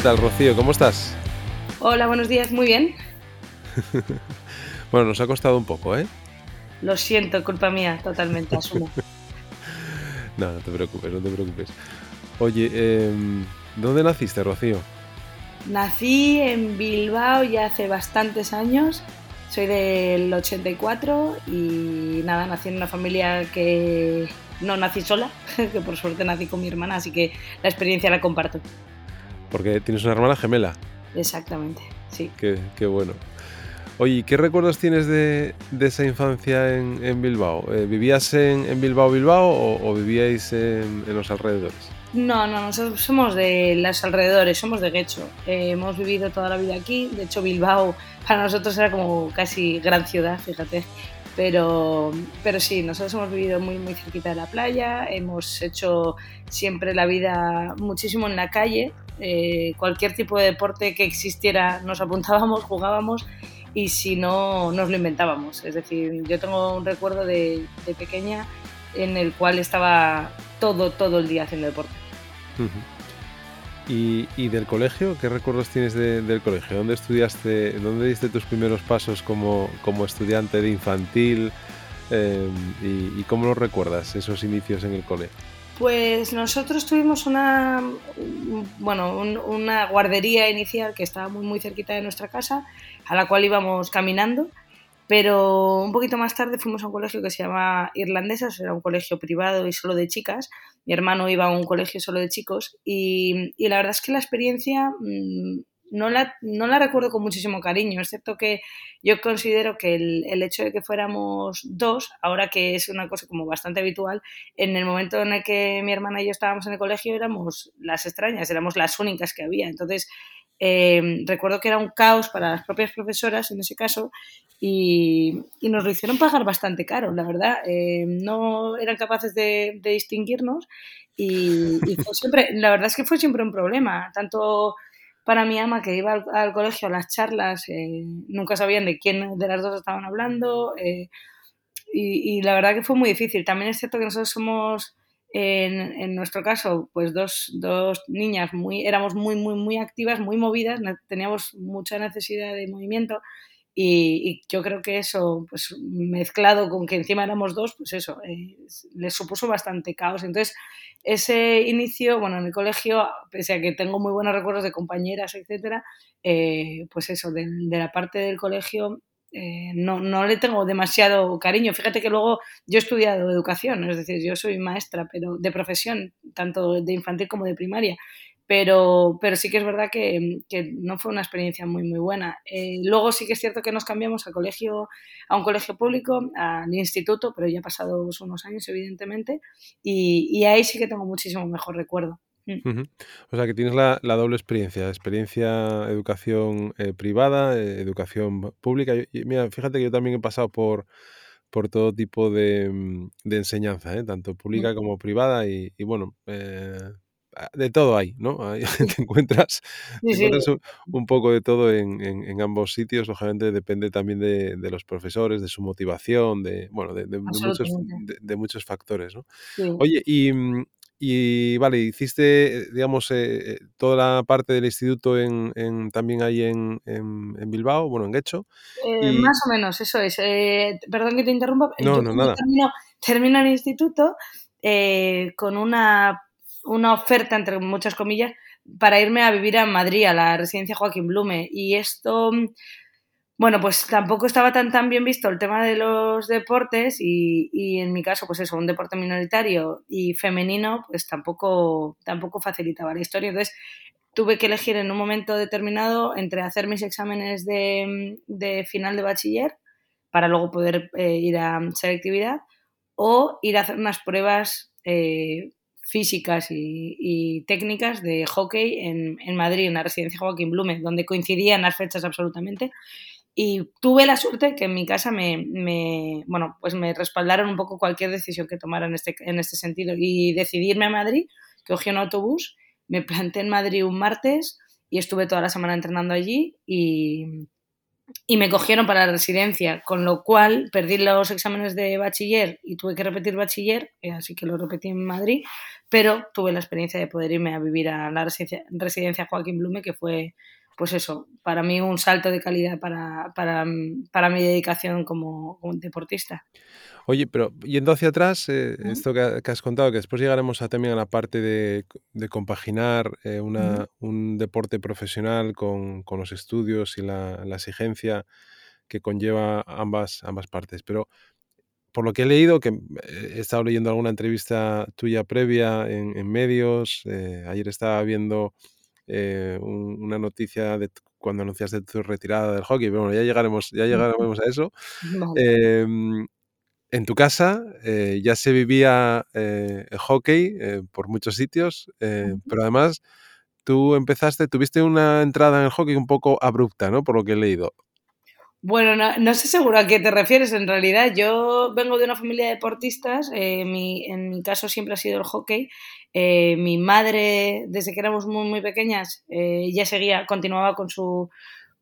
¿Qué tal, Rocío? ¿Cómo estás? Hola, buenos días, muy bien. bueno, nos ha costado un poco, ¿eh? Lo siento, culpa mía, totalmente, asumo. no, no te preocupes, no te preocupes. Oye, eh, ¿dónde naciste, Rocío? Nací en Bilbao ya hace bastantes años. Soy del 84 y nada, nací en una familia que no nací sola, que por suerte nací con mi hermana, así que la experiencia la comparto. Porque tienes una hermana gemela. Exactamente, sí. Qué, bueno. Oye, ¿qué recuerdos tienes de, esa infancia en, Bilbao? Eh, ¿Vivías en, Bilbao, Bilbao o, vivíais en, los alrededores? No, no, nosotros somos de los alrededores, somos de Guecho. Eh, hemos vivido toda la vida aquí. De hecho, Bilbao para nosotros era como casi gran ciudad, fíjate. Pero, pero sí, nosotros hemos vivido muy, muy cerquita de la playa, hemos hecho siempre la vida muchísimo en la calle, eh, cualquier tipo de deporte que existiera nos apuntábamos, jugábamos y si no nos lo inventábamos. Es decir, yo tengo un recuerdo de, pequeña en el cual estaba todo, todo el día haciendo deporte. ¿Y, del colegio? ¿Qué recuerdos tienes del colegio? ¿Dónde estudiaste? ¿Dónde diste tus primeros pasos como, como estudiante de infantil? Eh, y, y, cómo los recuerdas, esos inicios en el colegio? Pues nosotros tuvimos una, bueno, una guardería inicial que estaba muy, muy cerquita de nuestra casa, a la cual íbamos caminando, pero un poquito más tarde fuimos a un colegio que se llama Irlandesas, era un colegio privado y solo de chicas. Mi hermano iba a un colegio solo de chicos y, y la verdad es que la experiencia mm, no la, no la recuerdo con muchísimo cariño, excepto que yo considero que el, el, hecho de que fuéramos dos, ahora que es una cosa como bastante habitual, en el momento en el que mi hermana y yo estábamos en el colegio éramos las extrañas, éramos las únicas que había. Entonces, eh, recuerdo que era un caos para las propias profesoras en ese caso y, y nos lo hicieron pagar bastante caro, la verdad. Eh, no eran capaces de, distinguirnos y, siempre, la verdad es que fue siempre un problema, tanto para mi ama que iba al, colegio a las charlas, eh, nunca sabían de quién de las dos estaban hablando eh, y, la verdad que fue muy difícil. También es cierto que nosotros somos, en, en nuestro caso, pues dos, dos, niñas, muy, éramos muy, muy, muy activas, muy movidas, teníamos mucha necesidad de movimiento y, yo creo que eso, pues mezclado con que encima éramos dos, pues eso, eh, les supuso bastante caos. Entonces, ese inicio, bueno, en el colegio, pese a que tengo muy buenos recuerdos de compañeras, etcétera, eh, pues eso, de, la parte del colegio eh, no, no, le tengo demasiado cariño. Fíjate que luego yo he estudiado educación, es decir, yo soy maestra, pero de profesión, tanto de infantil como de primaria pero, pero sí que es verdad que, que no fue una experiencia muy, muy buena. Eh, luego sí que es cierto que nos cambiamos a, colegio, a un colegio público, al instituto, pero ya pasados unos años, evidentemente, y, y ahí sí que tengo muchísimo mejor recuerdo. Mm. O sea que tienes la, la, doble experiencia, experiencia educación eh, privada, eh, educación pública. Y, mira, fíjate que yo también he pasado por, por todo tipo de, mm, de enseñanza, tanto pública como privada, y, y bueno, de todo hay, ¿no? te encuentras, Un, poco de todo en, ambos sitios. Lógicamente depende también de, los profesores, de su motivación, de, bueno, de, muchos, de, muchos factores, ¿no? Oye, y, mm, y, vale, hiciste, digamos, eh, eh, toda la parte del instituto en, también ahí en, Bilbao, bueno, en Guecho. Eh, más o menos, eso es. perdón que te interrumpa. No, no, nada. Termino, termino el instituto con una una oferta, entre muchas comillas, para irme a vivir a Madrid, a la residencia Joaquín Blume. Y esto, bueno, pues tampoco estaba tan, tan bien visto el tema de los deportes y, en mi caso, pues eso, un deporte minoritario y femenino, pues tampoco, tampoco facilitaba la historia. Entonces, tuve que elegir en un momento determinado entre hacer mis exámenes de, final de bachiller para luego poder eh, ir a selectividad o ir a hacer unas pruebas eh, físicas y, técnicas de hockey en, Madrid, en la residencia Joaquín Blume, donde coincidían las fechas absolutamente. Y tuve la suerte que en mi casa me, bueno, pues me respaldaron un poco cualquier decisión que tomara en este, en este sentido. Y decidirme a Madrid, cogí un autobús, me planté en Madrid un martes y estuve toda la semana entrenando allí y, y me cogieron para la residencia, con lo cual perdí los exámenes de bachiller y tuve que repetir bachiller, eh, así que lo repetí en Madrid, pero tuve la experiencia de poder irme a vivir a la residencia, Joaquín Blume, que fue, pues eso, para mí un salto de calidad para, para, para mi dedicación como, deportista. Oye, pero yendo hacia atrás, eh, esto que, has contado, que después llegaremos a, también a la parte de, de compaginar eh, una, un deporte profesional con, con los estudios y la, la, exigencia que conlleva ambas, ambas partes. Pero por lo que he leído, que eh, he estado leyendo alguna entrevista tuya previa en, en medios, ayer estaba viendo una noticia de cuando anunciaste tu retirada del hockey, pero bueno, ya llegaremos, ya llegaremos a eso. Vale. Em, en tu casa eh, ya se vivía eh, el hockey eh, por muchos sitios, pero además tú empezaste, tuviste una entrada en el hockey un poco abrupta, ¿no? Por lo que he leído. Bueno, no, sé seguro a qué te refieres en realidad. Yo vengo de una familia de deportistas, en mi caso siempre ha sido el hockey. mi madre, desde que éramos muy, muy pequeñas, ya seguía, continuaba con su,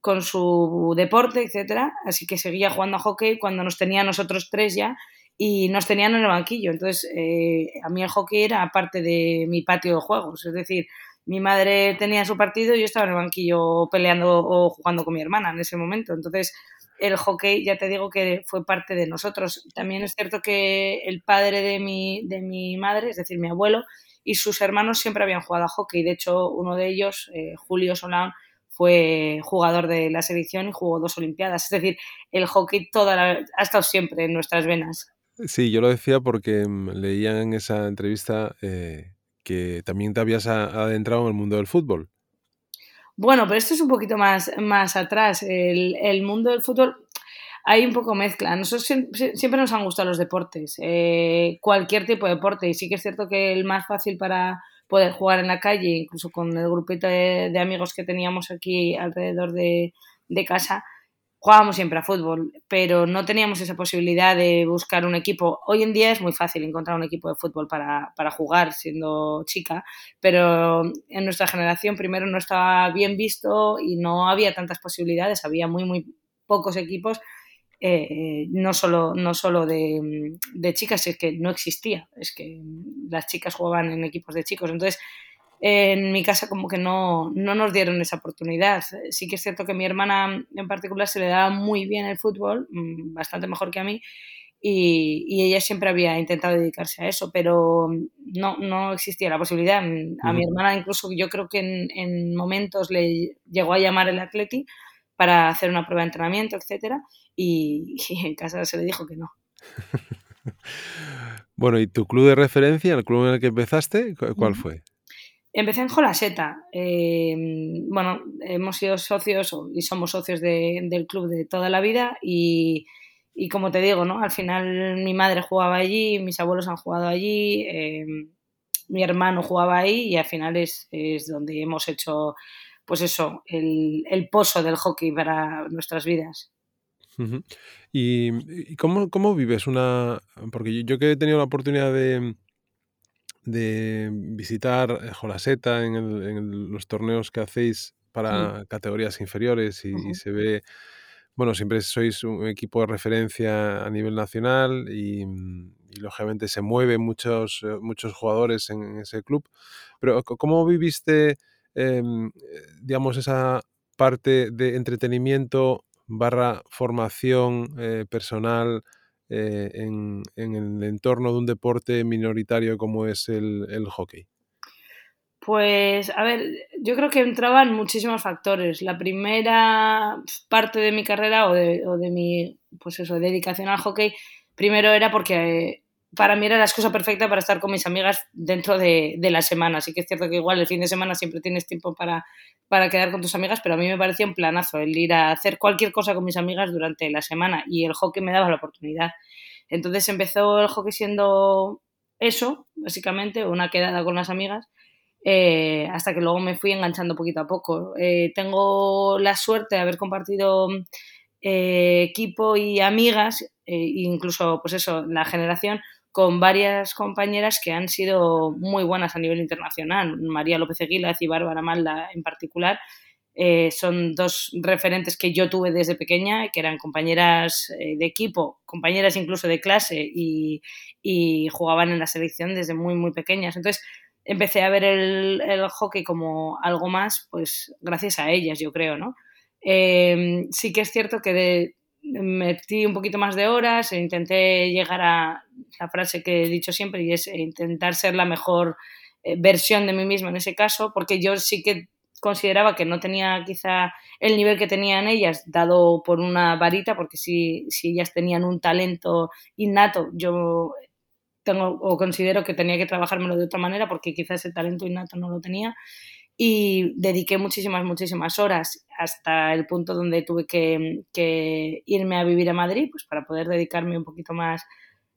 con su deporte, etcétera, así que seguía jugando a hockey cuando nos tenía nosotros tres ya y nos tenían en el banquillo. Entonces, eh, a mí el hockey era parte de mi patio de juegos, es decir, mi madre tenía su partido y yo estaba en el banquillo peleando o jugando con mi hermana en ese momento. Entonces, el hockey, ya te digo que fue parte de nosotros. También es cierto que el padre de mi, de mi madre, es decir, mi abuelo, y sus hermanos siempre habían jugado a hockey. De hecho, uno de ellos, eh, Julio Solán, fue jugador de la selección y jugó dos Olimpiadas. Es decir, el hockey toda ha estado siempre en nuestras venas. Sí, yo lo decía porque mm, leía en esa entrevista eh, que también te habías adentrado en el mundo del fútbol. Bueno, pero esto es un poquito más, más atrás. El, mundo del fútbol hay un poco mezcla. Nosotros siempre nos han gustado los deportes, eh, cualquier tipo de deporte. Y sí que es cierto que el más fácil para poder jugar en la calle, incluso con el grupito de, amigos que teníamos aquí alrededor de, casa, jugábamos siempre a fútbol, pero no teníamos esa posibilidad de buscar un equipo. Hoy en día es muy fácil encontrar un equipo de fútbol para, para jugar siendo chica, pero en nuestra generación primero no estaba bien visto y no había tantas posibilidades, había muy, muy pocos equipos eh, no solo, no solo de, de, chicas, es que no existía, es que las chicas jugaban en equipos de chicos. Entonces, en mi casa como que no, no nos dieron esa oportunidad. Sí que es cierto que a mi hermana en particular se le daba muy bien el fútbol, mm, bastante mejor que a mí, y, y, ella siempre había intentado dedicarse a eso, pero no, no existía la posibilidad. A mi hermana incluso yo creo que en, en momentos le llegó a llamar el atleti para hacer una prueba de entrenamiento, etcétera, y, en casa se le dijo que no. bueno, ¿y tu club de referencia, el club en el que empezaste, cuál fue? Empecé en Jolaseta. Em, bueno, hemos sido socios y somos socios del club de toda la vida y, como te digo, ¿no? Al final mi madre jugaba allí, mis abuelos han jugado allí, em, mi hermano jugaba ahí y al final es, es donde hemos hecho, pues eso, el, el pozo del hockey para nuestras vidas. ¿Y, cómo, vives una...? Porque yo, que he tenido la oportunidad de, de visitar eh, Jolaseta en, los torneos que hacéis para categorías inferiores y, se ve, bueno, siempre sois un equipo de referencia a nivel nacional y, lógicamente se mueven muchos, eh, muchos jugadores en, ese club, pero ¿cómo viviste, em, eh, digamos, esa parte de entretenimiento barra formación eh, personal eh, en, el entorno de un deporte minoritario como es el, hockey? Pues, a ver, yo creo que entraban muchísimos factores. La primera parte de mi carrera o de, o de mi, pues eso, dedicación al hockey, primero era porque para mí era la excusa perfecta para estar con mis amigas dentro de, la semana. Así que es cierto que igual el fin de semana siempre tienes tiempo para, para quedar con tus amigas, pero a mí me parecía un planazo el ir a hacer cualquier cosa con mis amigas durante la semana y el hockey me daba la oportunidad. Entonces empezó el hockey siendo eso, básicamente, una quedada con las amigas. Eh, hasta que luego me fui enganchando poquito a poco. Eh, tengo la suerte de haber compartido eh, equipo y amigas, incluso pues eso, la generación con varias compañeras que han sido muy buenas a nivel internacional, María López Aguilar y Bárbara Malda en particular. eh, son dos referentes que yo tuve desde pequeña, que eran compañeras eh, de equipo, compañeras incluso de clase y, jugaban en la selección desde muy, muy pequeñas. Entonces empecé a ver el, hockey como algo más, pues gracias a ellas, yo creo, ¿no? Em, sí que es cierto que metí un poquito más de horas e intenté llegar a la frase que he dicho siempre y es intentar ser la mejor eh, versión de mí misma en ese caso, porque yo sí que consideraba que no tenía quizá el nivel que tenían ellas dado por una varita, porque si, si ellas tenían un talento innato, yo tengo o considero que tenía que trabajármelo de otra manera porque quizás ese talento innato no lo tenía y dediqué muchísimas, muchísimas horas hasta el punto donde tuve que, que irme a vivir a Madrid pues para poder dedicarme un poquito más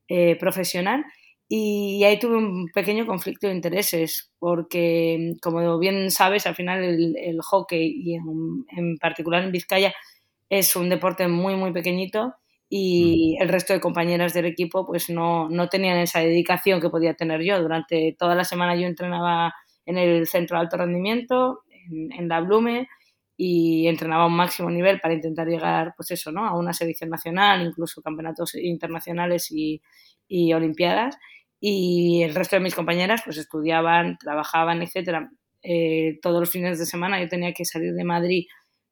eh, profesional y ahí tuve un pequeño conflicto de intereses, porque como bien sabes, al final el, hockey y en, particular en Vizcaya es un deporte muy, muy pequeñito y el resto de compañeras del equipo pues no, no tenían esa dedicación que podía tener yo. Durante toda la semana yo entrenaba en el centro de alto rendimiento, en, en la Blume, y entrenaba a un máximo nivel para intentar llegar, pues eso, ¿no? A una selección nacional, incluso campeonatos internacionales y, y olimpiadas y el resto de mis compañeras pues estudiaban, trabajaban, etcétera. Eh, todos los fines de semana yo tenía que salir de Madrid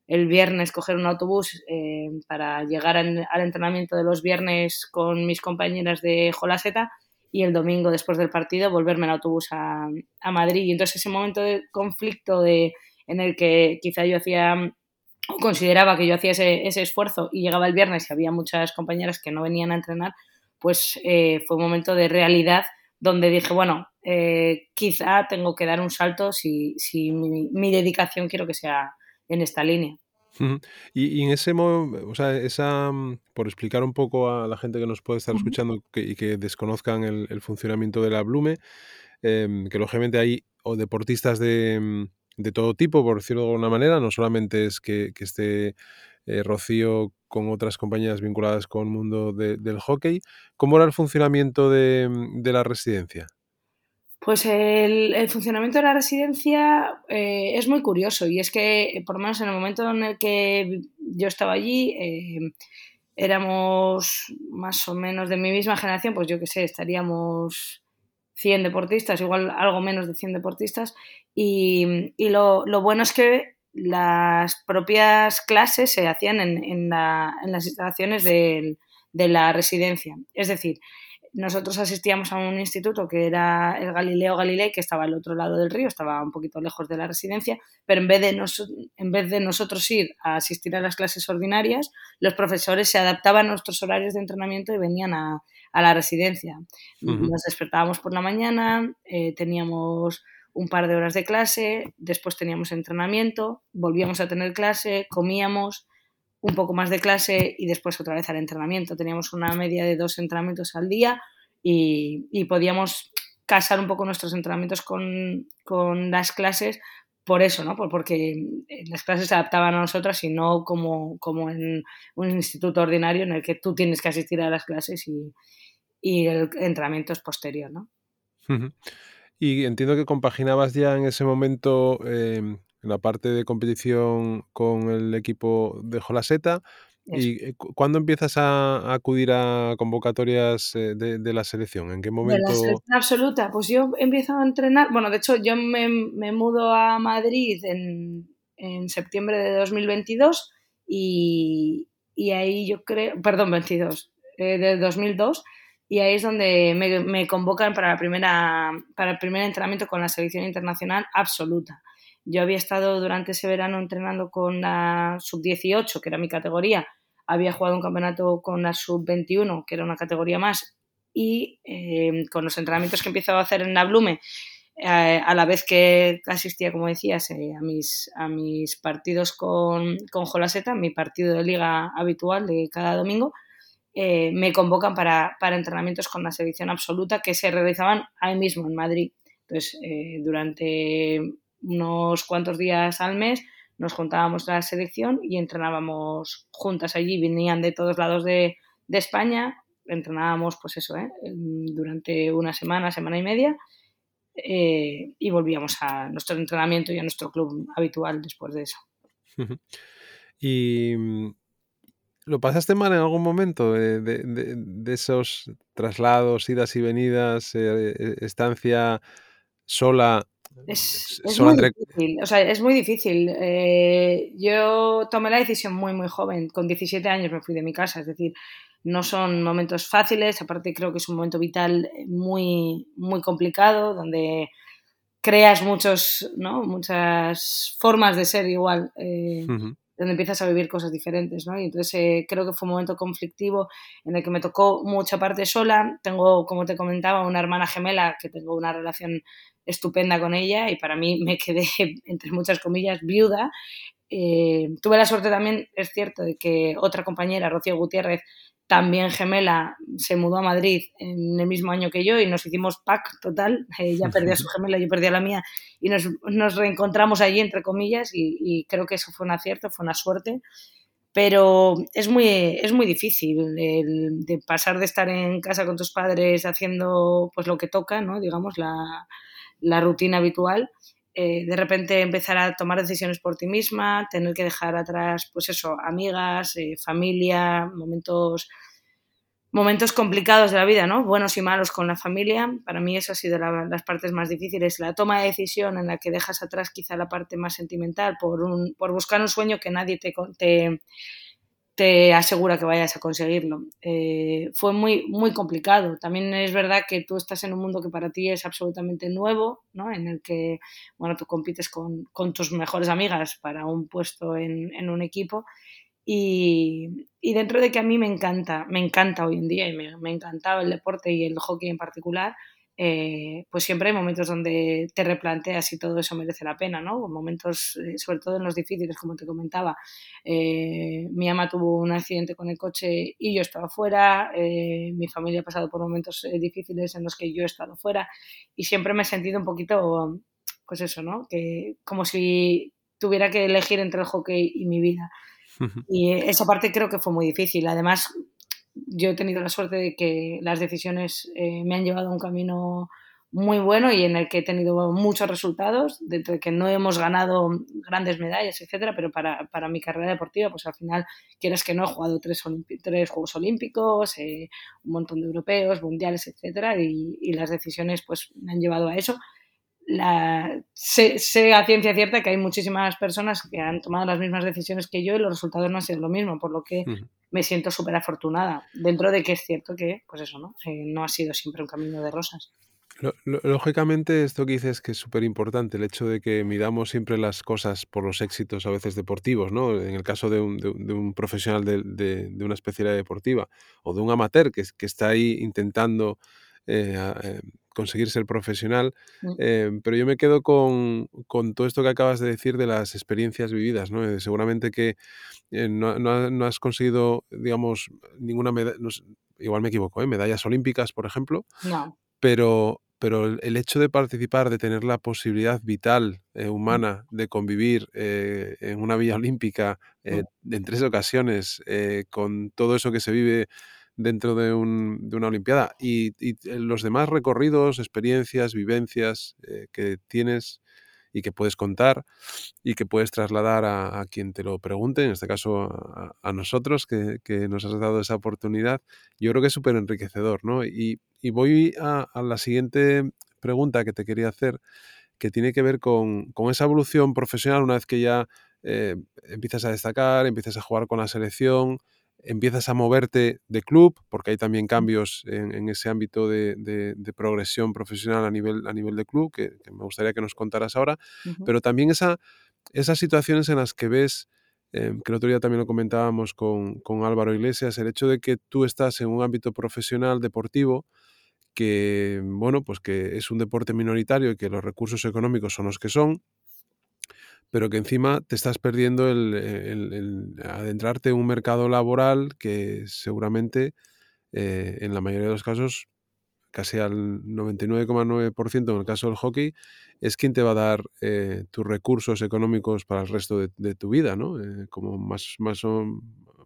el viernes, coger un autobús eh, para llegar al entrenamiento de los viernes con mis compañeras de Jolaseta y el domingo después del partido volverme en autobús a, a Madrid. Y entonces ese momento de conflicto de, en el que quizá yo hacía o consideraba que yo hacía ese, ese esfuerzo y llegaba el viernes y había muchas compañeras que no venían a entrenar, pues eh, fue un momento de realidad donde dije, bueno, eh, quizá tengo que dar un salto si, si mi, dedicación quiero que sea en esta línea. Y, en ese momento, o sea, esa, mm, por explicar un poco a la gente que nos puede estar escuchando y que desconozcan el, funcionamiento de la Blume, em, que lógicamente hay o deportistas de, mm, de, todo tipo, por decirlo de alguna manera, no solamente es que, que esté eh, Rocío con otras compañías vinculadas con el mundo del hockey. ¿Cómo era el funcionamiento de, la residencia? Pues el, funcionamiento de la residencia eh, es muy curioso y es que, por lo menos en el momento en el que yo estaba allí, eh, éramos más o menos de mi misma generación, pues yo qué sé, estaríamos 100 deportistas, igual algo menos de 100 deportistas, y, lo, lo, bueno es que las propias clases se hacían en, las instalaciones de, la residencia. Es decir, nosotros asistíamos a un instituto que era el Galileo Galilei, que estaba al otro lado del río, estaba un poquito lejos de la residencia, pero en vez de, en vez de nosotros ir a asistir a las clases ordinarias, los profesores se adaptaban a nuestros horarios de entrenamiento y venían a, la residencia. Nos despertábamos por la mañana, eh, teníamos un par de horas de clase, después teníamos entrenamiento, volvíamos a tener clase, comíamos un poco más de clase y después otra vez al entrenamiento. Teníamos una media de dos entrenamientos al día y, podíamos casar un poco nuestros entrenamientos con, las clases por eso, ¿no? Porque las clases se adaptaban a nosotras y no como, como en un instituto ordinario en el que tú tienes que asistir a las clases y, el entrenamiento es posterior, ¿no? Y entiendo que compaginabas ya en ese momento em, en la parte de competición con el equipo de Jolaseta. ¿Y eh, cuándo empiezas a, acudir a convocatorias eh, de, la selección? ¿En qué momento? De la selección absoluta. Pues yo empiezo a entrenar. Bueno, de hecho, yo me, mudo a Madrid en, septiembre de 2022 y, y ahí yo creo. Perdón, 22. Eh, de 2002 y ahí es donde me, convocan para, la primera, para el primer entrenamiento con la selección internacional absoluta. Yo había estado durante ese verano entrenando con la sub-18, que era mi categoría, había jugado un campeonato con la sub-21, que era una categoría más, y eh, con los entrenamientos que empezado a hacer en la Blume, eh, a la vez que asistía, como decías, eh, a, mis, a mis partidos con, con Jolaseta, mi partido de liga habitual de cada domingo, eh, me convocan para, entrenamientos con la selección absoluta que se realizaban ahí mismo en Madrid. Entonces, eh, durante unos cuantos días al mes nos juntábamos la selección y entrenábamos juntas allí, venían de todos lados de, España, entrenábamos pues eso, ¿eh? durante una semana, semana y media y volvíamos a nuestro entrenamiento y a nuestro club habitual después de eso. Y mm, ¿lo pasaste mal en algún momento de, esos traslados, idas y venidas, eh, eh, estancia sola? Es, muy difícil, o sea, es muy difícil. Eh, yo tomé la decisión muy, muy joven. Con 17 años me fui de mi casa, es decir, no son momentos fáciles, aparte creo que es un momento vital muy, muy complicado, donde creas muchos, ¿no? muchas formas de ser igual, eh, donde empiezas a vivir cosas diferentes, ¿no? Y entonces eh, creo que fue un momento conflictivo en el que me tocó mucha parte sola. Tengo, como te comentaba, una hermana gemela que tengo una relación estupenda con ella y para mí me quedé, entre muchas comillas, viuda. Eh, tuve la suerte también, es cierto, de que otra compañera, Rocío Gutiérrez, también gemela, se mudó a Madrid en el mismo año que yo y nos hicimos pack total. ella perdió a su gemela, yo perdí a la mía y nos, nos reencontramos allí, entre comillas, y, creo que eso fue un acierto, fue una suerte. Pero es muy, es muy difícil de pasar de estar en casa con tus padres haciendo pues lo que toca, ¿no? digamos, la, la rutina habitual eh, de repente empezar a tomar decisiones por ti misma, tener que dejar atrás, pues eso, amigas, eh, familia, momentos, momentos complicados de la vida, ¿no? Buenos y malos con la familia. Para mí eso ha sido las partes más difíciles. La toma de decisión en la que dejas atrás quizá la parte más sentimental por, un, por buscar un sueño que nadie te, te te asegura que vayas a conseguirlo. Eh, fue muy, muy complicado. También es verdad que tú estás en un mundo que para ti es absolutamente nuevo, ¿no? en el que bueno, tú compites con, tus mejores amigas para un puesto en, un equipo. Y, y, dentro de que a mí me encanta, me encanta hoy en día y me, me encantaba el deporte y el hockey en particular, eh, pues siempre hay momentos donde te replanteas si todo eso merece la pena, ¿no? Momentos, eh, sobre todo en los difíciles, como te comentaba. Eh, mi ama tuvo un accidente con el coche y yo estaba fuera, mi familia ha pasado por momentos difíciles en los que yo he estado fuera y siempre me he sentido un poquito, pues eso, ¿no? Que como si tuviera que elegir entre el hockey y mi vida. Y esa parte creo que fue muy difícil. Además, yo he tenido la suerte de que las decisiones eh, me han llevado a un camino muy bueno y en el que he tenido muchos resultados, de que no hemos ganado grandes medallas, etcétera, pero para, para, mi carrera deportiva, pues al final, quieres que no, he jugado tres, tres Juegos Olímpicos, eh, un montón de europeos, mundiales, etcétera, y, y, las decisiones pues me han llevado a eso la, sé, a ciencia cierta que hay muchísimas personas que han tomado las mismas decisiones que yo y los resultados no han sido lo mismo, por lo que me siento súper afortunada, dentro de que es cierto que, pues eso, ¿no? Eh, no ha sido siempre un camino de rosas. Lógicamente, esto que dices que es súper importante, el hecho de que midamos siempre las cosas por los éxitos a veces deportivos, ¿no? En el caso de un, de, un profesional de, de, una especialidad deportiva o de un amateur que, que está ahí intentando eh, eh, conseguir ser profesional, mm. em, pero yo me quedo con, todo esto que acabas de decir de las experiencias vividas, ¿no? Eh, seguramente que no, has conseguido, digamos, ninguna medalla, igual me equivoco, medallas olímpicas, por ejemplo, no. pero, pero el, hecho de participar, de tener la posibilidad vital, mm. humana, de convivir en una vía olímpica mm. en tres ocasiones, con todo eso que se vive dentro de, un, de una Olimpiada. Y, los demás recorridos, experiencias, vivencias eh, que tienes y que puedes contar y que puedes trasladar a, quien te lo pregunte, en este caso a, nosotros, que, nos has dado esa oportunidad, yo creo que es súper enriquecedor. ¿no? Y, voy a, la siguiente pregunta que te quería hacer, que tiene que ver con, esa evolución profesional una vez que ya eh, empiezas a destacar, empiezas a jugar con la selección, empiezas a moverte de club, porque hay también cambios en, ese ámbito de, progresión profesional a nivel, a nivel de club, que, me gustaría que nos contaras ahora, pero también esa, esas situaciones en las que ves, em, que el otro día también lo comentábamos con, con, Álvaro Iglesias, el hecho de que tú estás en un ámbito profesional deportivo, que, bueno, pues que es un deporte minoritario y que los recursos económicos son los que son, pero que encima te estás perdiendo el, adentrarte en un mercado laboral que seguramente eh, en la mayoría de los casos, casi al 99,9% en el caso del hockey, es quien te va a dar eh, tus recursos económicos para el resto de, tu vida, ¿no? Eh, como más, más, o,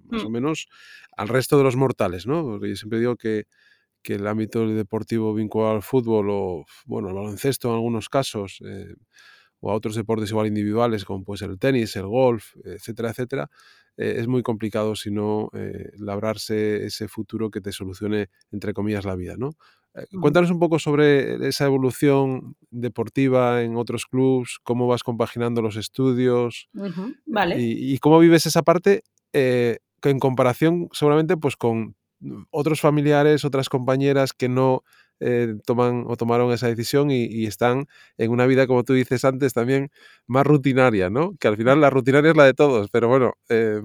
más o mm. menos al resto de los mortales, ¿no? Porque yo siempre digo que, que el ámbito deportivo vinculado al fútbol o, bueno, al baloncesto en algunos casos, o a otros deportes igual individuales, como puede ser el tenis, el golf, etcétera, etcétera, eh, es muy complicado si no eh, labrarse ese futuro que te solucione, entre comillas, la vida, ¿no? Eh, cuéntanos un poco sobre esa evolución deportiva en otros clubes, cómo vas compaginando los estudios vale. y, cómo vives esa parte en comparación seguramente pues con otros familiares, otras compañeras que no eh, toman o tomaron esa decisión y, están en una vida, como tú dices antes, también más rutinaria, ¿no? Que al final la rutinaria es la de todos, pero bueno. Eh,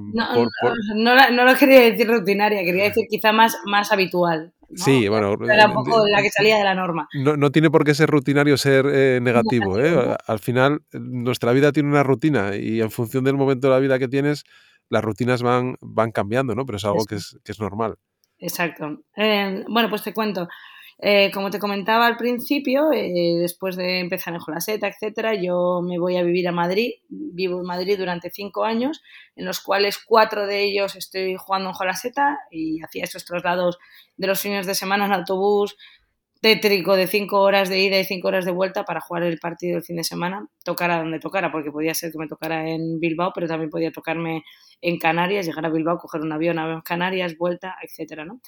no, lo quería decir rutinaria, quería decir quizá más, más habitual. Sí, bueno. Era un poco la que salía de la norma. No, tiene por qué ser rutinario ser eh, negativo. ¿eh? Al final, nuestra vida tiene una rutina y en función del momento de la vida que tienes, las rutinas van, van cambiando, ¿no? Pero es algo que es, que es normal. Exacto. bueno, pues te cuento. Eh, como te comentaba al principio, eh, después de empezar en Jolaseta, etcétera, yo me voy a vivir a Madrid. Vivo en Madrid durante cinco años, en los cuales cuatro de ellos estoy jugando en Jolaseta y hacía esos traslados de los fines de semana en autobús tétrico de cinco horas de ida y cinco horas de vuelta para jugar el partido el fin de semana, tocara donde tocara, porque podía ser que me tocara en Bilbao, pero también podía tocarme en Canarias, llegar a Bilbao, coger un avión a Canarias, vuelta, etcétera, ¿no?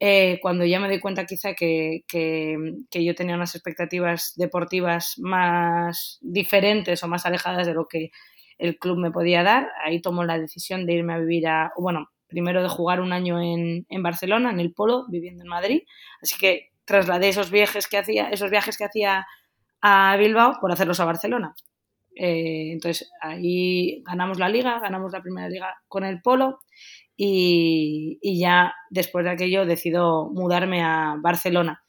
Eh, cuando ya me di cuenta quizá que, que, yo tenía unas expectativas deportivas más diferentes o más alejadas de lo que el club me podía dar, ahí tomo la decisión de irme a vivir a, bueno, primero de jugar un año en, en Barcelona, en el Polo, viviendo en Madrid, así que trasladé esos viajes que hacía, esos viajes que hacía a Bilbao por hacerlos a Barcelona. Eh, entonces ahí ganamos la liga, ganamos la primera liga con el Polo y, ya después de aquello decido mudarme a Barcelona.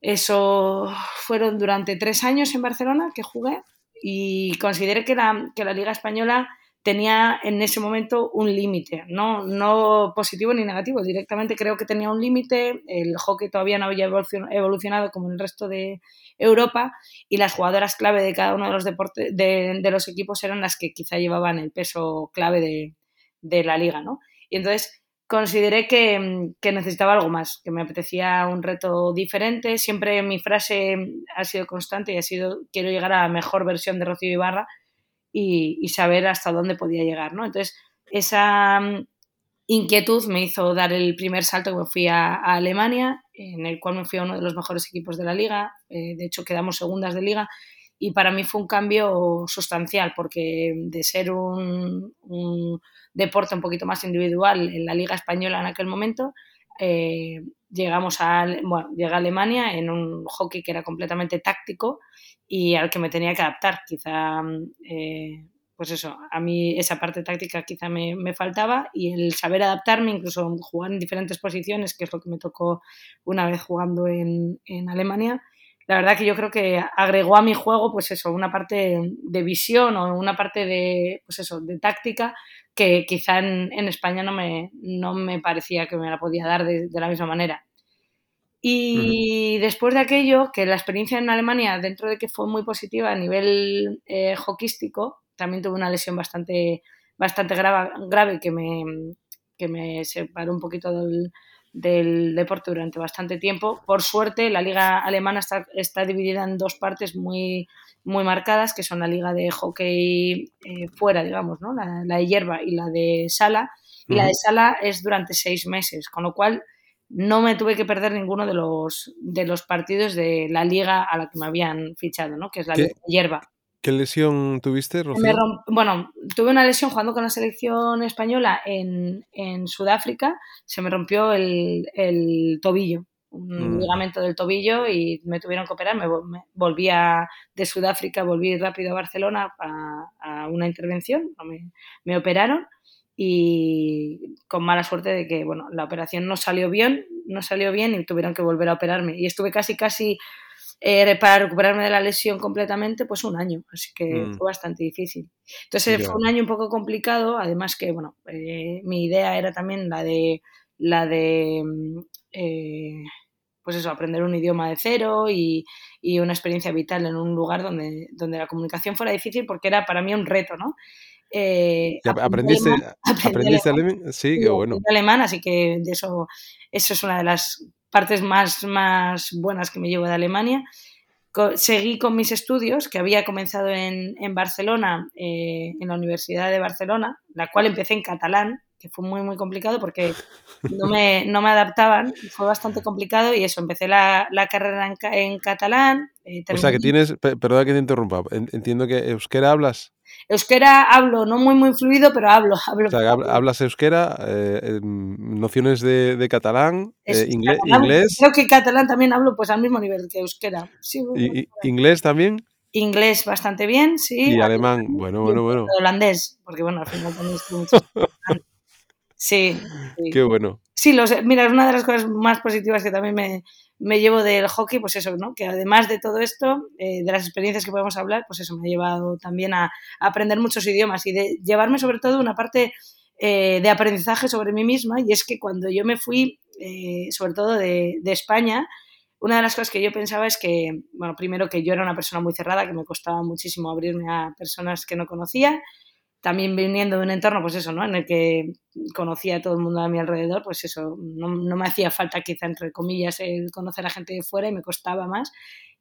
Eso fueron durante tres años en Barcelona que jugué y consideré que la, que la Liga Española tenía en ese momento un límite, ¿no? no positivo ni negativo, directamente creo que tenía un límite, el hockey todavía no había evolucionado como el resto de Europa y las jugadoras clave de cada uno de los, deportes, de, los equipos eran las que quizá llevaban el peso clave de, de la liga. ¿no? Y entonces consideré que, que, necesitaba algo más, que me apetecía un reto diferente. Siempre mi frase ha sido constante y ha sido quiero llegar a la mejor versión de Rocío Ibarra y, saber hasta dónde podía llegar, ¿no? Entonces, esa mm, inquietud me hizo dar el primer salto que me fui a, Alemania, en el cual me fui a uno de los mejores equipos de la liga, eh, de hecho quedamos segundas de liga, y para mí fue un cambio sustancial, porque de ser un, deporte un poquito más individual en la liga española en aquel momento, eh, llegamos a, bueno, llegué a Alemania en un hockey que era completamente táctico y al que me tenía que adaptar. Quizá, eh, pues eso, a mí esa parte táctica quizá me, me, faltaba y el saber adaptarme, incluso jugar en diferentes posiciones, que es lo que me tocó una vez jugando en, en Alemania, la verdad que yo creo que agregó a mi juego, pues eso, una parte de visión o una parte de, pues eso, de táctica que quizá en, en España no me, no me parecía que me la podía dar de, de la misma manera. Y después de aquello, que la experiencia en Alemania, dentro de que fue muy positiva a nivel eh, también tuve una lesión bastante, bastante grave, grave que, me, que me separó un poquito del, del, deporte durante bastante tiempo. Por suerte, la liga alemana está, está dividida en dos partes muy, muy marcadas, que son la liga de hockey eh, fuera, digamos, ¿no? La, la, de hierba y la de sala. Y la de sala es durante seis meses, con lo cual no me tuve que perder ninguno de los, de los partidos de la liga a la que me habían fichado, ¿no? que es la de hierba. ¿Qué lesión tuviste, Rocío? bueno, tuve una lesión jugando con la selección española en, Sudáfrica. Se me rompió el, tobillo, un mm. ligamento del tobillo y me tuvieron que operar. Me, volví de Sudáfrica, volví rápido a Barcelona a, una intervención. Me, me operaron y con mala suerte de que bueno la operación no salió bien no salió bien y tuvieron que volver a operarme y estuve casi casi eh, para recuperarme de la lesión completamente pues un año así que mm. fue bastante difícil entonces fue un año un poco complicado además que bueno eh, mi idea era también la de la de mm, eh, pues eso, aprender un idioma de cero y, y, una experiencia vital en un lugar donde, donde la comunicación fuera difícil porque era para mí un reto, ¿no? Eh, ¿Aprendiste, alemán, ¿aprendiste alemán? Sí, qué bueno. alemán, así que de eso, eso es una de las partes más, más buenas que me llevo de Alemania. seguí con mis estudios, que había comenzado en, en Barcelona, eh, en la Universidad de Barcelona, la cual empecé en catalán, que fue muy, muy complicado porque no me, no me adaptaban, fue bastante complicado y eso, empecé la, la carrera en, en catalán. Eh, o sea, que tienes, perdona que te interrumpa, entiendo que euskera hablas. Euskera hablo, no muy muy fluido, pero hablo. hablo o sea, hablas euskera, eh, nociones de, de catalán, eh, inglés, inglés. Creo que catalán también hablo pues al mismo nivel que euskera. Sí, ¿Y, ¿Inglés también? Inglés bastante bien, sí. Y alemán, bueno, bueno, bueno. Holandés, porque bueno, al final también estoy mucho. Sí, Qué bueno. Sí, los, mira, una de las cosas más positivas que también me, me llevo del hockey, pues eso, ¿no? Que además de todo esto, eh, de las experiencias que podemos hablar, pues eso me ha llevado también a, aprender muchos idiomas y de llevarme sobre todo una parte eh, de aprendizaje sobre mí misma. Y es que cuando yo me fui, eh, sobre todo de, de España, una de las cosas que yo pensaba es que, bueno, primero que yo era una persona muy cerrada, que me costaba muchísimo abrirme a personas que no conocía también viniendo de un entorno, pues eso, ¿no? En el que conocía a todo el mundo a mi alrededor, pues eso, no, no, me hacía falta quizá, entre comillas, el conocer a gente de fuera y me costaba más.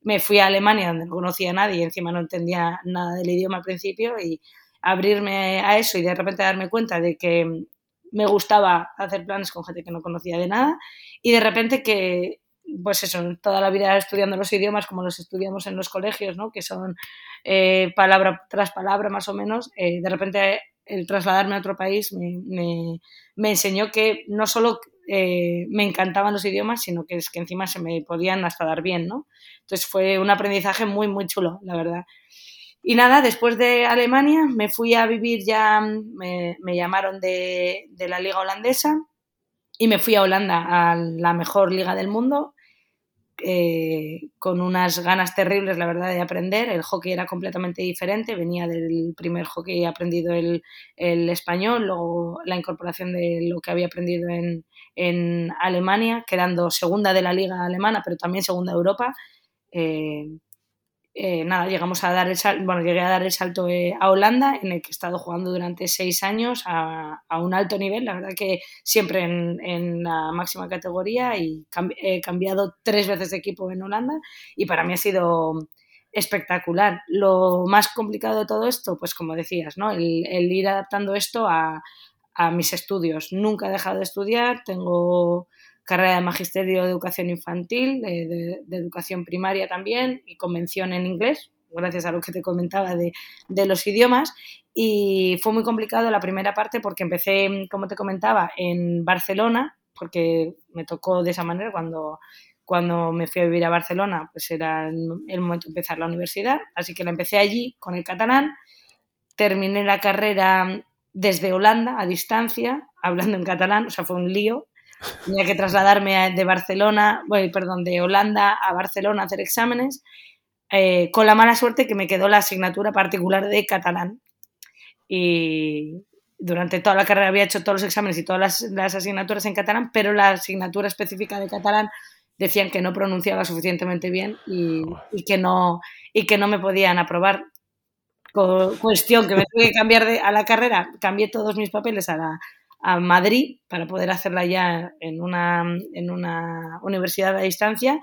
Me fui a Alemania donde no conocía a nadie y encima no entendía nada del idioma al principio y abrirme a eso y de repente darme cuenta de que me gustaba hacer planes con gente que no conocía de nada y de repente que pues eso, toda la vida estudiando los idiomas como los estudiamos en los colegios, ¿no? que son eh, palabra tras palabra más o menos, eh, de repente el trasladarme a otro país me, me, enseñó que no solo eh, me encantaban los idiomas, sino que es que encima se me podían hasta dar bien, ¿no? Entonces fue un aprendizaje muy, muy chulo, la verdad. Y nada, después de Alemania me fui a vivir ya, me, me llamaron de, de la liga holandesa y me fui a Holanda, a la mejor liga del mundo, eh, con unas ganas terribles, la verdad, de aprender. El hockey era completamente diferente, venía del primer hockey aprendido el, el español, luego la incorporación de lo que había aprendido en, en Alemania, quedando segunda de la liga alemana, pero también segunda de Europa. Eh, eh, nada, llegamos a dar el bueno, llegué a dar el salto eh, a Holanda, en el que he estado jugando durante seis años a, un alto nivel, la verdad que siempre en, la máxima categoría y he cambiado tres veces de equipo en Holanda y para mí ha sido espectacular. Lo más complicado de todo esto, pues como decías, ¿no? el, ir adaptando esto a, a mis estudios. Nunca he dejado de estudiar, tengo carrera de magisterio de educación infantil, de, educación primaria también y convención en inglés, gracias a lo que te comentaba de, de, los idiomas. Y fue muy complicado la primera parte porque empecé, como te comentaba, en Barcelona, porque me tocó de esa manera. Cuando, cuando me fui a vivir a Barcelona, pues era el momento de empezar la universidad, así que la empecé allí con el catalán, terminé la carrera desde Holanda a distancia, hablando en catalán, o sea, fue un lío, Tenía que trasladarme de Barcelona, bueno, perdón, de Holanda a Barcelona a hacer exámenes, eh, con la mala suerte que me quedó la asignatura particular de catalán. Y durante toda la carrera había hecho todos los exámenes y todas las, asignaturas en catalán, pero la asignatura específica de catalán decían que no pronunciaba suficientemente bien y, que, no, y que no me podían aprobar. cuestión que me tuve que cambiar de, a la carrera, cambié todos mis papeles a la, a Madrid para poder hacerla ya en una, en una universidad a distancia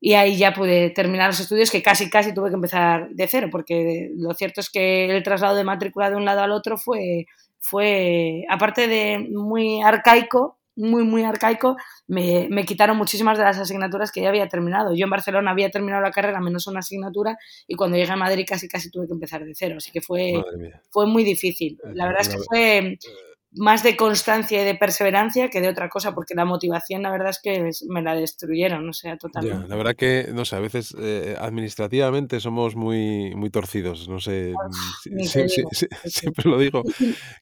y ahí ya pude terminar los estudios que casi casi tuve que empezar de cero porque lo cierto es que el traslado de matrícula de un lado al otro fue, fue aparte de muy arcaico, muy, muy arcaico, me, me, quitaron muchísimas de las asignaturas que ya había terminado. Yo en Barcelona había terminado la carrera menos una asignatura y cuando llegué a Madrid casi casi tuve que empezar de cero. Así que fue, fue muy difícil. La verdad es que fue, más de constancia y de perseverancia que de otra cosa, porque la motivación, la verdad es que me la destruyeron, o sea, totalmente. la verdad que, no sé, a veces eh, administrativamente somos muy, muy torcidos, no sé, mm, siempre lo digo.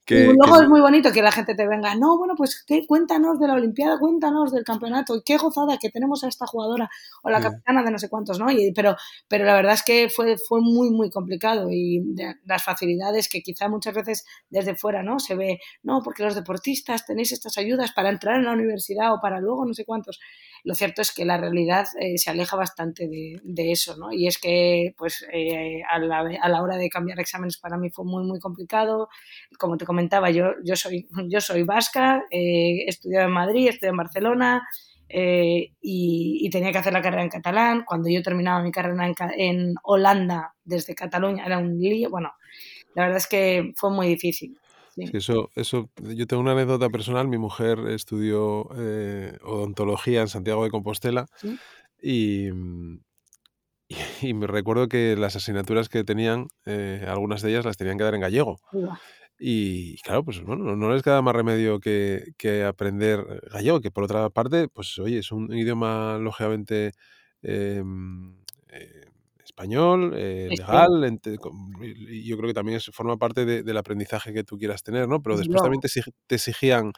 Que, y luego es muy bonito que la gente te venga, no, bueno, pues ¿qué? cuéntanos de la Olimpiada, cuéntanos del campeonato, y qué gozada que tenemos a esta jugadora o la capitana de no sé cuántos, ¿no? Y, pero, pero la verdad es que fue, fue muy, muy complicado y las facilidades que quizá muchas veces desde fuera, ¿no? Se ve, no, porque los deportistas tenéis estas ayudas para entrar en la universidad o para luego no sé cuántos. Lo cierto es que la realidad eh, se aleja bastante de, eso, ¿no? Y es que, pues, eh, a, la, a, la, hora de cambiar exámenes para mí fue muy, muy complicado. Como te comentaba, yo, yo, soy, yo soy vasca, eh, estudiado en Madrid, he en Barcelona, eh, y, tenía que hacer la carrera en catalán. Cuando yo terminaba mi carrera en, Holanda desde Cataluña era un lío. Bueno, la verdad es que fue muy difícil. Eso, eso, yo tengo una anécdota personal. Mi mujer estudió eh, odontología en Santiago de Compostela y, y, me recuerdo que las asignaturas que tenían, eh, algunas de ellas las tenían que dar en gallego. Y claro, pues bueno, no les queda más remedio que, que, aprender gallego, que por otra parte, pues oye, es un idioma lógicamente em, eh, español, eh, legal, y yo creo que también es, forma parte del aprendizaje que tú quieras tener, ¿no? Pero después también te, exigían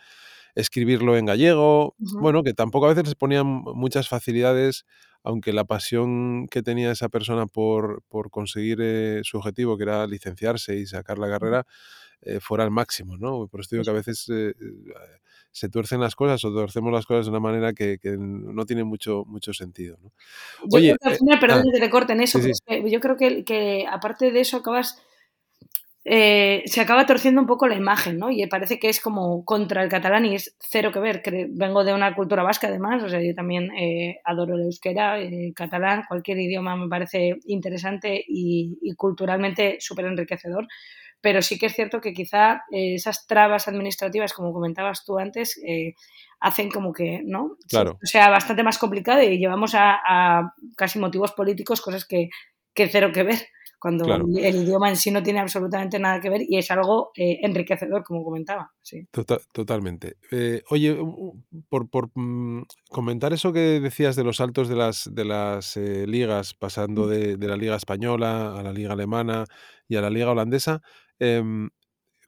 escribirlo en gallego, bueno, que tampoco a veces les ponían muchas facilidades aunque la pasión que tenía esa persona por, por conseguir eh, su objetivo, que era licenciarse y sacar la carrera, eh, fuera al máximo, ¿no? Por eso digo que a veces eh, se tuercen las cosas o torcemos las cosas de una manera que, no tiene mucho, mucho sentido. ¿no? Oye, perdón ah, que te corten eso, yo creo que, que aparte de eso acabas eh, se acaba torciendo un poco la imagen, ¿no? Y parece que es como contra el catalán y es cero que ver. Vengo de una cultura vasca, además, o sea, yo también eh, adoro el euskera, el catalán, cualquier idioma me parece interesante y, culturalmente súper enriquecedor. Pero sí que es cierto que quizá eh, esas trabas administrativas, como comentabas tú antes, hacen como que, ¿no? Claro. O sea, bastante más complicado y llevamos a, casi motivos políticos, cosas que, que cero que ver cuando el, idioma en sí no tiene absolutamente nada que ver y es algo eh, enriquecedor, como comentaba. Sí. Tota-, totalmente. Eh, oye, por, por mm, comentar eso que decías de los saltos de las, de las eh, ligas, pasando mm. de, de, la liga española a la liga alemana y a la liga holandesa, em,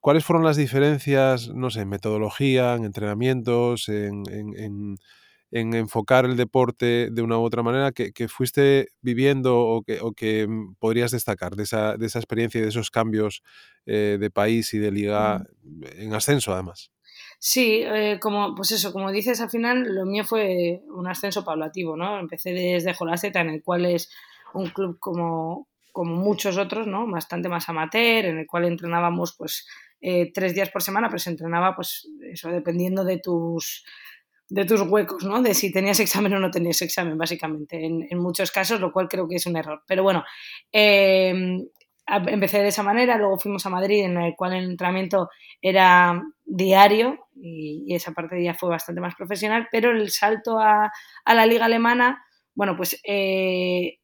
¿cuáles fueron las diferencias, no sé, en metodología, en entrenamientos, en, en en enfocar el deporte de una u otra manera que, fuiste viviendo o que, o que, mm, podrías destacar de esa, de esa, experiencia y de esos cambios eh, de país y de liga en ascenso además? Sí, eh, como, pues eso, como dices, al final lo mío fue un ascenso paulativo, ¿no? Empecé desde Jolaceta, en el cual es un club como, como muchos otros, ¿no? Bastante más amateur, en el cual entrenábamos pues eh, tres días por semana, pero se entrenaba pues eso dependiendo de tus de tus huecos, ¿no? De si tenías examen o no tenías examen, básicamente, en, muchos casos, lo cual creo que es un error. Pero bueno, em, empecé de esa manera, luego fuimos a Madrid, en el cual el entrenamiento era diario y, esa parte ya fue bastante más profesional, pero el salto a, a la liga alemana, bueno, pues eh,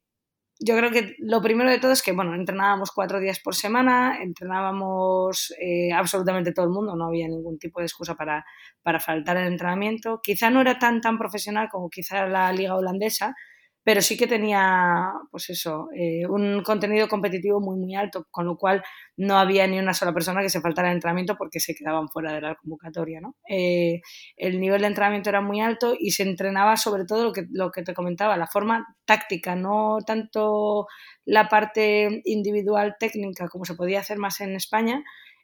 yo creo que lo primero de todo es que, bueno, entrenábamos cuatro días por semana, entrenábamos eh, absolutamente todo el mundo, no había ningún tipo de excusa para, para faltar el entrenamiento. Quizá no era tan, tan profesional como quizá la liga holandesa, pero sí que tenía, pues eso, eh, un contenido competitivo muy, muy alto, con lo cual no había ni una sola persona que se faltara el entrenamiento porque se quedaban fuera de la convocatoria, ¿no? Eh, el nivel de entrenamiento era muy alto y se entrenaba sobre todo lo que, lo que te comentaba, la forma táctica, no tanto la parte individual técnica como se podía hacer más en España,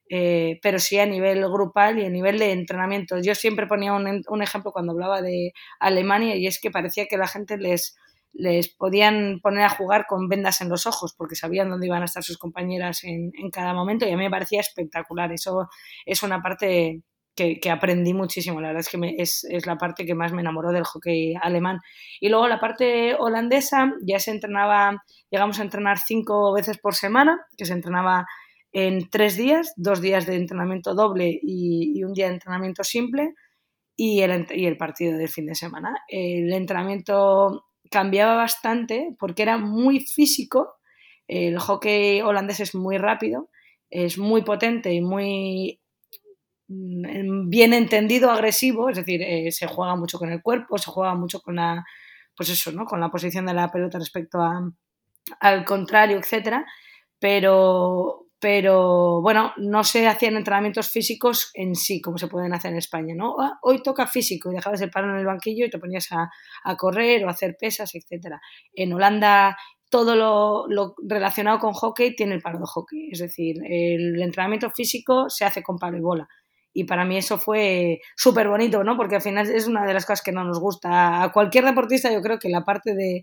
eh, pero sí a nivel grupal y a nivel de entrenamiento. Yo siempre ponía un, un, ejemplo cuando hablaba de Alemania y es que parecía que la gente les, les podían poner a jugar con vendas en los ojos porque sabían dónde iban a estar sus compañeras en, cada momento y a mí me parecía espectacular. Eso es una parte que, aprendí muchísimo. La verdad es que es, la parte que más me enamoró del hockey alemán. Y luego la parte holandesa ya se entrenaba, llegamos a entrenar cinco veces por semana, que se entrenaba en tres días, dos días de entrenamiento doble y, un día de entrenamiento simple. Y el, y el partido del fin de semana. El entrenamiento cambiaba bastante porque era muy físico. El hockey holandés es muy rápido, es muy potente y muy mm, bien entendido agresivo, es decir, eh, se juega mucho con el cuerpo, se juega mucho con la, pues eso, ¿no? con la posición de la pelota respecto al contrario, etcétera. Pero, pero bueno, no se hacían entrenamientos físicos en sí, como se pueden hacer en España, ¿no? Ah, hoy toca físico y dejabas el palo en el banquillo y te ponías a, correr o a hacer pesas, etc. En Holanda todo lo, relacionado con hockey tiene el palo de hockey, es decir, el entrenamiento físico se hace con palo y bola. Y para mí eso fue súper bonito, ¿no? Porque al final es una de las cosas que no nos gusta. A cualquier deportista yo creo que la parte de,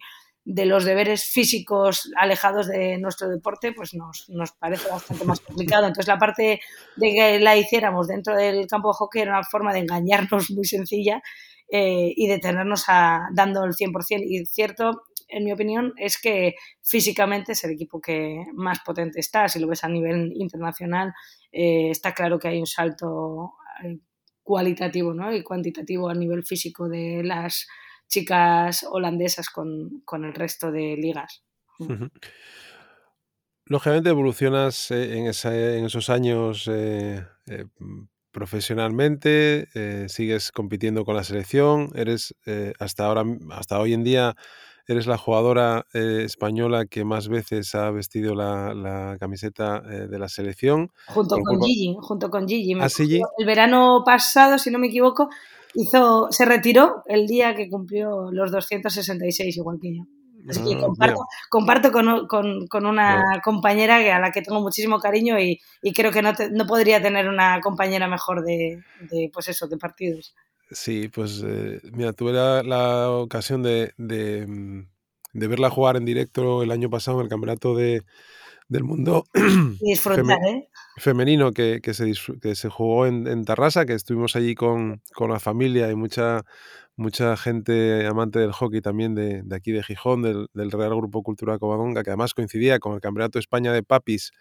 de los deberes físicos alejados de nuestro deporte, pues nos, nos, parece bastante más complicado. Entonces, la parte de que la hiciéramos dentro del campo de hockey era una forma de engañarnos muy sencilla y de tenernos a, dando el 100%. Y cierto, en mi opinión, es que físicamente es el equipo que más potente está. Si lo ves a nivel internacional, está claro que hay un salto cualitativo ¿no? y cuantitativo a nivel físico de las chicas holandesas con, con el resto de ligas. Lógicamente evolucionas eh, en, en esos años eh, eh, profesionalmente, sigues compitiendo con la selección, eres hasta ahora, hasta hoy en día, eres la jugadora española que más veces ha vestido la, camiseta de la selección. Junto con, Gigi, junto con Gigi. ¿Ah, el verano pasado, si no me equivoco, hizo, se retiró el día que cumplió los 266, igual que yo. Así que ah, comparto, con, una compañera a la que tengo muchísimo cariño y, creo que no, no, podría tener una compañera mejor de, pues eso, de partidos. Sí, pues eh, mira, tuve la, ocasión de, mm, de, verla jugar en directo el año pasado en el campeonato de, del mundo ¿eh? femenino que, que, se, que se jugó en, en, Tarrasa, que estuvimos allí con, con la familia y mucha, mucha gente amante del hockey también de, de aquí de Gijón, del, del, Real Grupo Cultura Covadonga, que además coincidía con el Campeonato de España de Papis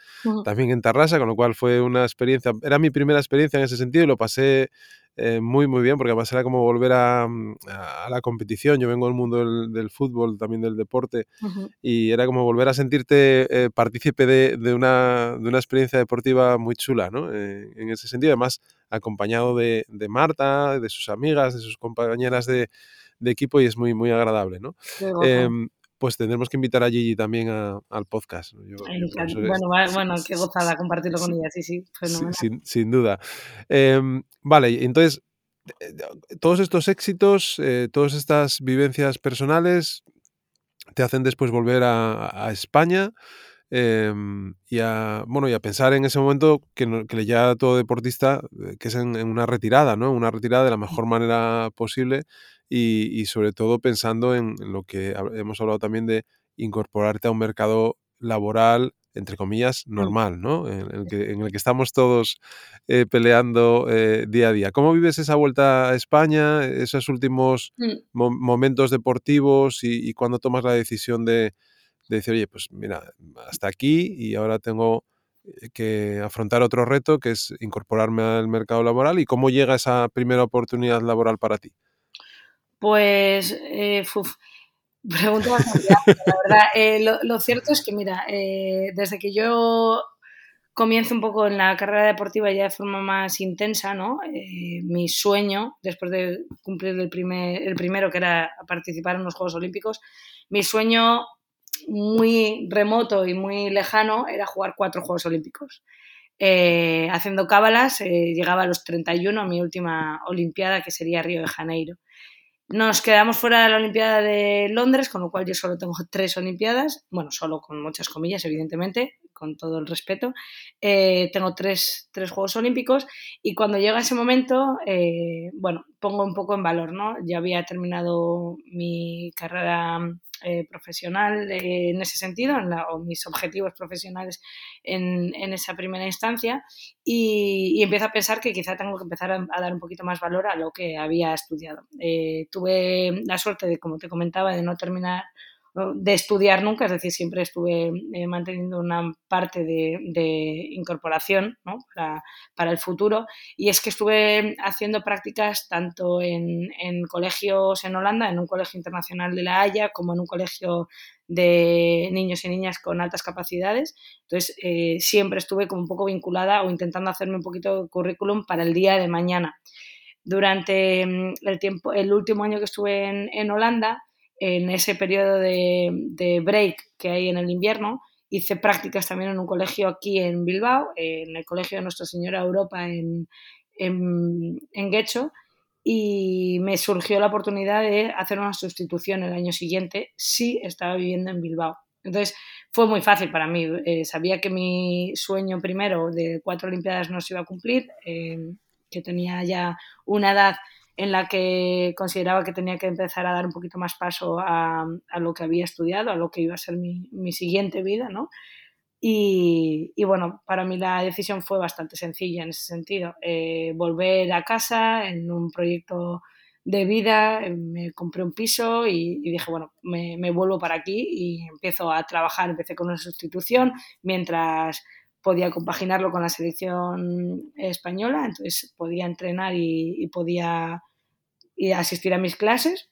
también en Tarrasa, con lo cual fue una experiencia, era mi primera experiencia en ese sentido y lo pasé eh, muy, muy bien, porque además era como volver a, mm, a, la competición. Yo vengo del mundo del, del fútbol, también del deporte, y era como volver a sentirte eh, partícipe de, de, una, de, una, experiencia deportiva muy chula, ¿no? Eh, en ese sentido, además acompañado de, de, Marta, de sus amigas, de sus compañeras de, equipo, y es muy, muy agradable, ¿no? Pues tendremos que invitar a Gigi también al podcast. bueno, bueno, qué gozada compartirlo con ella, sí, sí, sin, sin, duda. Em, vale, entonces, eh, todos estos éxitos, eh, todas estas vivencias personales te hacen después volver a, España em, y, a, bueno, y a pensar en ese momento que, que ya todo deportista, eh, que es en, en, una retirada, ¿no? Una retirada de la mejor manera posible y, sobre todo pensando en, lo que hemos hablado también de incorporarte a un mercado laboral, entre comillas, mm. normal, ¿no? En, el, que, en el que estamos todos eh, peleando eh, día a día. ¿Cómo vives esa vuelta a España, esos últimos mm. momentos deportivos y, cuando tomas la decisión de, de, decir, oye, pues mira, hasta aquí y ahora tengo eh, que afrontar otro reto que es incorporarme al mercado laboral y cómo llega esa primera oportunidad laboral para ti? Pues, eh, pregunta bastante la verdad. Eh, lo, cierto es que, mira, eh, desde que yo comienzo un poco en la carrera deportiva ya de forma más intensa, ¿no? Eh, mi sueño, después de cumplir el, primer, el primero, que era participar en los Juegos Olímpicos, mi sueño muy remoto y muy lejano era jugar cuatro Juegos Olímpicos. haciendo cábalas, llegaba a los 31 a mi última Olimpiada, que sería Río de Janeiro. Nos quedamos fuera de la Olimpiada de Londres, con lo cual yo solo tengo tres Olimpiadas, bueno, solo con muchas comillas, evidentemente, con todo el respeto. Eh, tengo tres, tres, Juegos Olímpicos y cuando llega ese momento, eh, bueno, pongo un poco en valor, ¿no? Ya había terminado mi carrera eh, profesional en ese sentido, o mis objetivos profesionales en, esa primera instancia, y, empiezo a pensar que quizá tengo que empezar a, dar un poquito más valor a lo que había estudiado. Eh, tuve la suerte de, como te comentaba, de no terminar de estudiar nunca, es decir, siempre estuve eh, manteniendo una parte de, incorporación para, el futuro. Y es que estuve haciendo prácticas tanto en, colegios en Holanda, en un colegio internacional de La Haya, como en un colegio de niños y niñas con altas capacidades. Entonces, eh, siempre estuve como un poco vinculada o intentando hacerme un poquito de currículum para el día de mañana. Durante mm, el, tiempo, el último año que estuve en Holanda, en ese periodo de, break que hay en el invierno, hice prácticas también en un colegio aquí en Bilbao, en el Colegio de Nuestra Señora Europa en, en, en Guecho, y me surgió la oportunidad de hacer una sustitución el año siguiente si estaba viviendo en Bilbao. Entonces fue muy fácil para mí. Eh, sabía que mi sueño primero de cuatro Olimpiadas no se iba a cumplir, eh, que tenía ya una edad en la que consideraba que tenía que empezar a dar un poquito más paso a, lo que había estudiado, a lo que iba a ser mi, siguiente vida, ¿no? Y, bueno, para mí la decisión fue bastante sencilla en ese sentido. Eh, volver a casa en un proyecto de vida, me compré un piso y, dije, bueno, me, me, vuelvo para aquí y empiezo a trabajar. Empecé con una sustitución mientras podía compaginarlo con la selección española, entonces podía entrenar y, podía asistir a mis clases.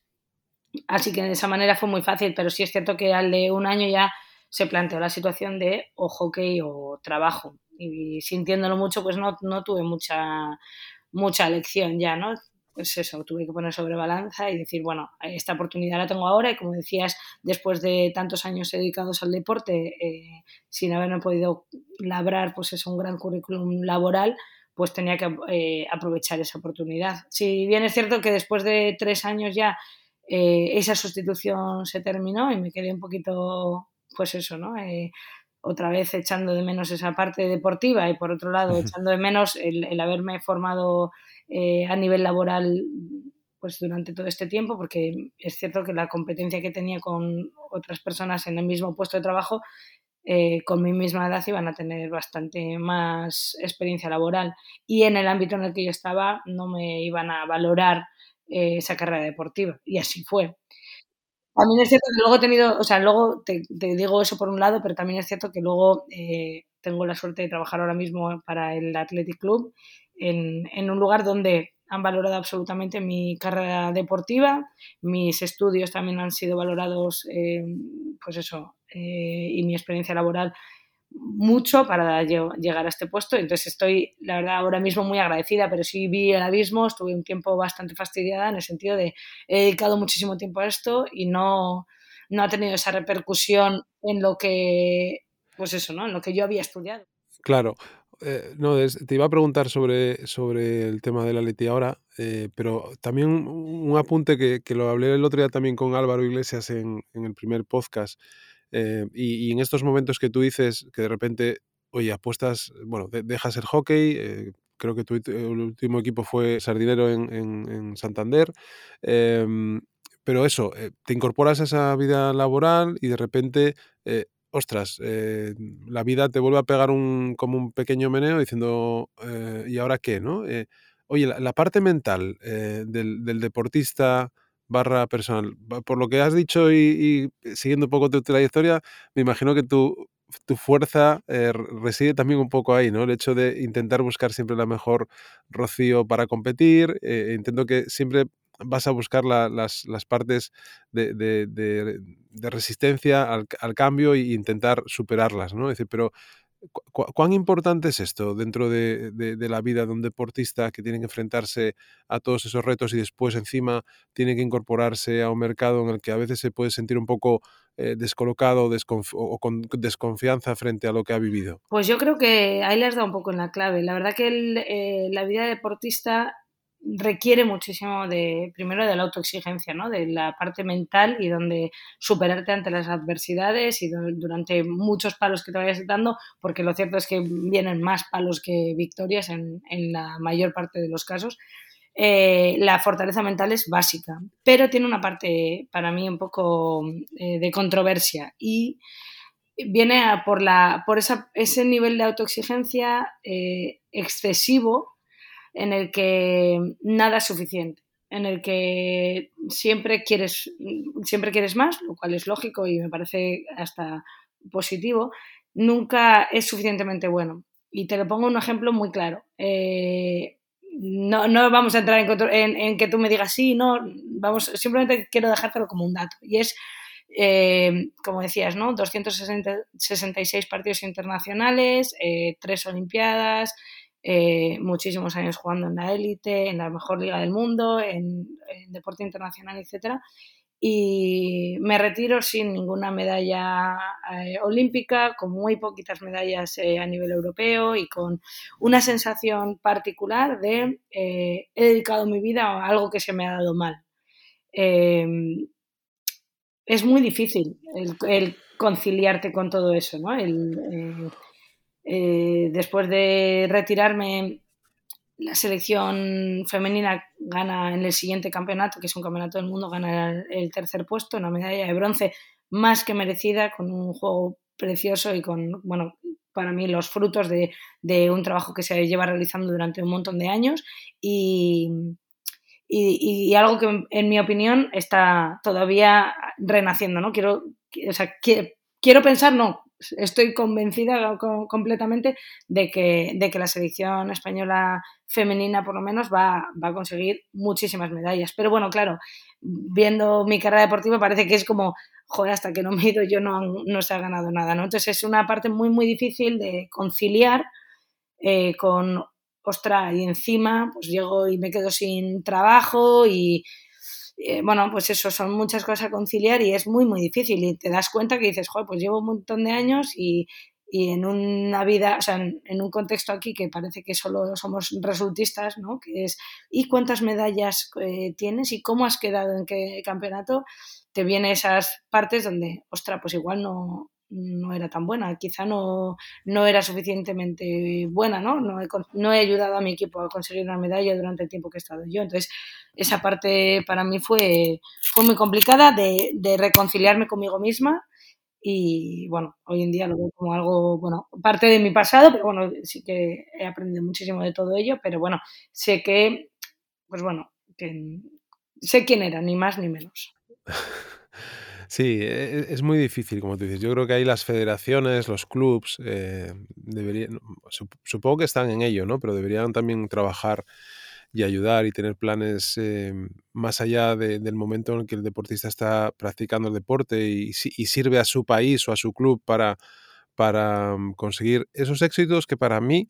Así que de esa manera fue muy fácil, pero sí es cierto que al de un año ya se planteó la situación de o hockey o trabajo. Y sintiéndolo mucho, pues no, no tuve mucha, mucha elección ya, ¿no? Pues eso, tuve que poner sobre balanza y decir, bueno, esta oportunidad la tengo ahora y como decías, después de tantos años dedicados al deporte, eh, sin haberme podido labrar pues es un gran currículum laboral, pues tenía que eh, aprovechar esa oportunidad. Si bien es cierto que después de tres años ya eh, esa sustitución se terminó y me quedé un poquito, pues eso, ¿no? Otra vez echando de menos esa parte deportiva y por otro lado echando de menos el haberme formado eh, a nivel laboral pues durante todo este tiempo, porque es cierto que la competencia que tenía con otras personas en el mismo puesto de trabajo, eh, con mi misma edad iban a tener bastante más experiencia laboral. Y en el ámbito en el que yo estaba no me iban a valorar eh, esa carrera deportiva. Y así fue. También es cierto que luego he tenido, o sea, luego te, digo eso por un lado, pero también es cierto que luego tengo la suerte de trabajar ahora mismo para el Athletic Club en, un lugar donde han valorado absolutamente mi carrera deportiva, mis estudios también han sido valorados, eh, pues eso, eh, y mi experiencia laboral mucho para llegar a este puesto. Entonces estoy, la verdad, ahora mismo muy agradecida, pero sí vi el abismo, estuve un tiempo bastante fastidiada en el sentido de he dedicado muchísimo tiempo a esto y no, no ha tenido esa repercusión en lo que, pues eso, ¿no? En lo que yo había estudiado. Claro, eh, no, te iba a preguntar sobre, sobre el tema de la Leti ahora, eh, pero también un, apunte que, que, lo hablé el otro día también con Álvaro Iglesias en, en el primer podcast. Eh, y, en estos momentos que tú dices que de repente, oye, apuestas, bueno, dejas el hockey, creo que tu último equipo fue Sardinero en, en, en Santander, em, pero eso, te incorporas a esa vida laboral y de repente ostras, eh, la vida te vuelve a pegar un, como un pequeño meneo diciendo, eh, ¿y ahora qué? ¿no? Eh, oye, la, parte mental del, deportista barra personal, por lo que has dicho y, siguiendo un poco tu trayectoria, me imagino que tu, tu fuerza reside también un poco ahí, ¿no? El hecho de intentar buscar siempre la mejor Rocío para competir, intento que siempre vas a buscar las, partes de, resistencia al, cambio e intentar superarlas, ¿no? decir, pero ¿cuán importante es esto dentro de, la vida de un deportista que tiene que enfrentarse a todos esos retos y después encima tiene que incorporarse a un mercado en el que a veces se puede sentir un poco eh, descolocado o con desconfianza frente a lo que ha vivido? Pues yo creo que ahí le has dado un poco en la clave. La verdad que eh, la vida de deportista requiere muchísimo de, primero, de la autoexigencia, ¿no? de la parte mental y donde superarte ante las adversidades y durante muchos palos que te vayas dando, porque lo cierto es que vienen más palos que victorias en, la mayor parte de los casos. Eh, la fortaleza mental es básica, pero tiene una parte para mí un poco eh, de controversia y viene por, la, por esa, ese nivel de autoexigencia eh, excesivo en el que nada es suficiente, en el que siempre quieres, siempre quieres más, lo cual es lógico y me parece hasta positivo, nunca es suficientemente bueno. Y te lo pongo un ejemplo muy claro. Eh, no, no, vamos a entrar en, que tú me digas sí, no, vamos, simplemente quiero dejártelo como un dato. Y es, eh, como decías, ¿no? 266 partidos internacionales, eh, tres Olimpiadas, eh, muchísimos años jugando en la élite, en la mejor liga del mundo, en, deporte internacional, etc. Y me retiro sin ninguna medalla eh, olímpica, con muy poquitas medallas eh, a nivel europeo y con una sensación particular de he dedicado mi vida a algo que se me ha dado mal. Em, es muy difícil el, conciliarte con todo eso, ¿no? El, eh, después de retirarme, la selección femenina gana en el siguiente campeonato, que es un campeonato del mundo, gana el tercer puesto, una medalla de bronce más que merecida, con un juego precioso y con, bueno, para mí los frutos de, un trabajo que se lleva realizando durante un montón de años. Y, y, algo que en mi opinión está todavía renaciendo, ¿no? Quiero, o sea, quiero pensar, no, estoy convencida completamente de que, de que la selección española femenina por lo menos va, va, a conseguir muchísimas medallas. Pero bueno, claro, viendo mi carrera deportiva parece que es como, joder, hasta que no me he ido yo no, no se ha ganado nada. Entonces es una parte muy, muy difícil de conciliar eh, con, ostra, y encima pues llego y me quedo sin trabajo y, eh, bueno, pues eso, son muchas cosas a conciliar y es muy, muy difícil. Y te das cuenta que dices, joder, pues llevo un montón de años y, y en una vida, o sea, en, un contexto aquí que parece que solo somos resultistas, ¿no? Que es, ¿y cuántas medallas eh, tienes y cómo has quedado en qué campeonato? Te vienen esas partes donde, ostra, pues igual no, no era tan buena, quizá no, no era suficientemente buena, ¿no? No he, no he, ayudado a mi equipo a conseguir una medalla durante el tiempo que he estado yo. Entonces, esa parte para mí fue, fue muy complicada de, de reconciliarme conmigo misma y bueno, hoy en día lo veo como algo, bueno, parte de mi pasado, pero bueno, sí que he aprendido muchísimo de todo ello, pero bueno, sé que, pues bueno, que sé quién era, ni más ni menos. Sí, e, e, es muy difícil, como tú dices. Yo creo que ahí las federaciones, los clubs, eh, deberían, supongo que están en ello, ¿no? Pero deberían también trabajar y ayudar y tener planes eh, más allá del momento en el que el deportista está practicando el deporte y, sirve a su país o a su club para, mm, conseguir esos éxitos que para mí,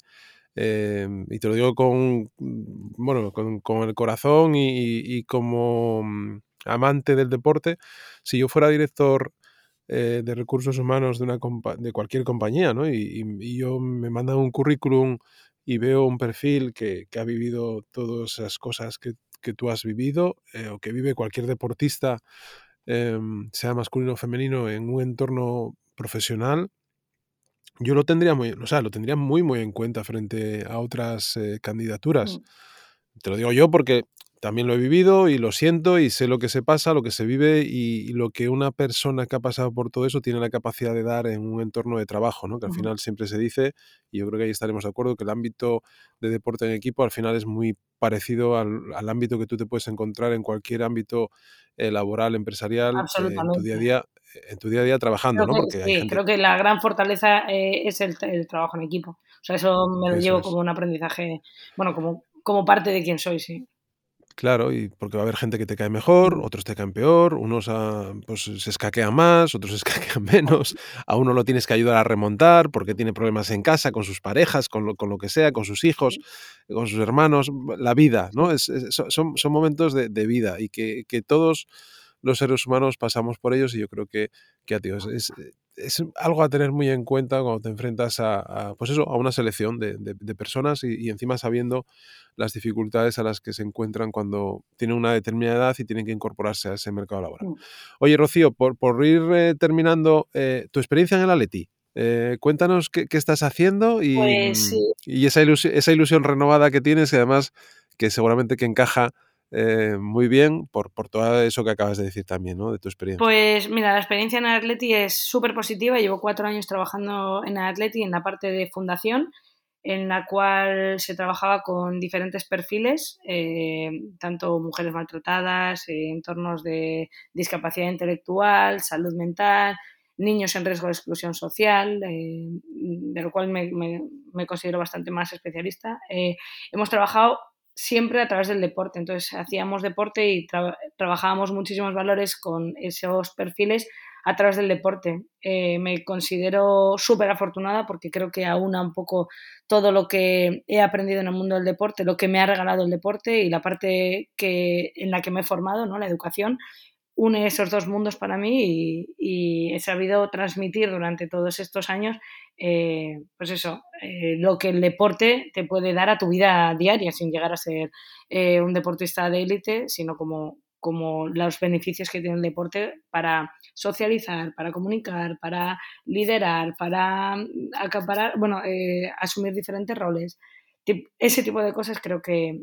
eh, y te lo digo con, bueno, con, el corazón y, como mm, amante del deporte, si yo fuera director eh, de recursos humanos de, una de cualquier compañía, ¿no? Y, y, yo me mandan un currículum y veo un perfil que, ha vivido todas esas cosas que, tú has vivido eh, o que vive cualquier deportista, em, sea masculino o femenino, en un entorno profesional, yo lo tendría muy, o sea, lo tendría muy, muy en cuenta frente a otras eh, candidaturas. Mm. Te lo digo yo porque también lo he vivido y lo siento y sé lo que se pasa, lo que se vive y, lo que una persona que ha pasado por todo eso tiene la capacidad de dar en un entorno de trabajo, ¿no? que al final siempre se dice, y yo creo que ahí estaremos de acuerdo, que el ámbito de deporte en equipo al final es muy parecido al, ámbito que tú te puedes encontrar en cualquier ámbito eh, laboral, empresarial, eh, en tu día a día en tu día a día trabajando, ¿no? Porque sí, creo que la gran fortaleza eh, es el, trabajo en equipo. O sea, eso me lo llevo como un aprendizaje, bueno, como, como parte de quien soy, sí. Claro, y porque va a haber gente que te cae mejor, otros te caen peor, unos ah, pues, se escaquean más, otros se escaquean menos, a uno lo tienes que ayudar a remontar porque tiene problemas en casa, con sus parejas, con lo, con lo que sea, con sus hijos, con sus hermanos, la vida, ¿no? Es, son, son, momentos de, vida y que, que, todos los seres humanos pasamos por ellos y yo creo que, que tío, es, es algo a tener muy en cuenta cuando te enfrentas a, pues eso, a una selección de, personas y, encima sabiendo las dificultades a las que se encuentran cuando tienen una determinada edad y tienen que incorporarse a ese mercado laboral. Mm. Oye, Rocío, por, por ir eh, terminando, eh, tu experiencia en el Atleti. Eh, cuéntanos qué, estás haciendo y, pues y esa, ilusión, esa ilusión renovada que tienes y además que seguramente que encaja eh, muy bien por, por, todo eso que acabas de decir también, ¿no? De tu experiencia. Pues mira, la experiencia en Atleti es súper positiva. Llevo cuatro años trabajando en Atleti en la parte de fundación, en la cual se trabajaba con diferentes perfiles, eh, tanto mujeres maltratadas, eh, entornos de discapacidad intelectual, salud mental, niños en riesgo de exclusión social, de lo cual me, me, considero bastante más especialista. hemos trabajado siempre a través del deporte. Entonces hacíamos deporte y trabajábamos muchísimos valores con esos perfiles a través del deporte. Eh, me considero súper afortunada porque creo que aúna un poco todo lo que he aprendido en el mundo del deporte, lo que me ha regalado el deporte y la parte que, en la que me he formado, ¿no? la educación, une esos dos mundos para mí y, he sabido transmitir durante todos estos años, eh, pues eso, eh, lo que el deporte te puede dar a tu vida diaria sin llegar a ser eh, un deportista de élite, sino como, como los beneficios que tiene el deporte para socializar, para comunicar, para liderar, para acaparar, bueno, asumir diferentes roles ese tipo de cosas creo que,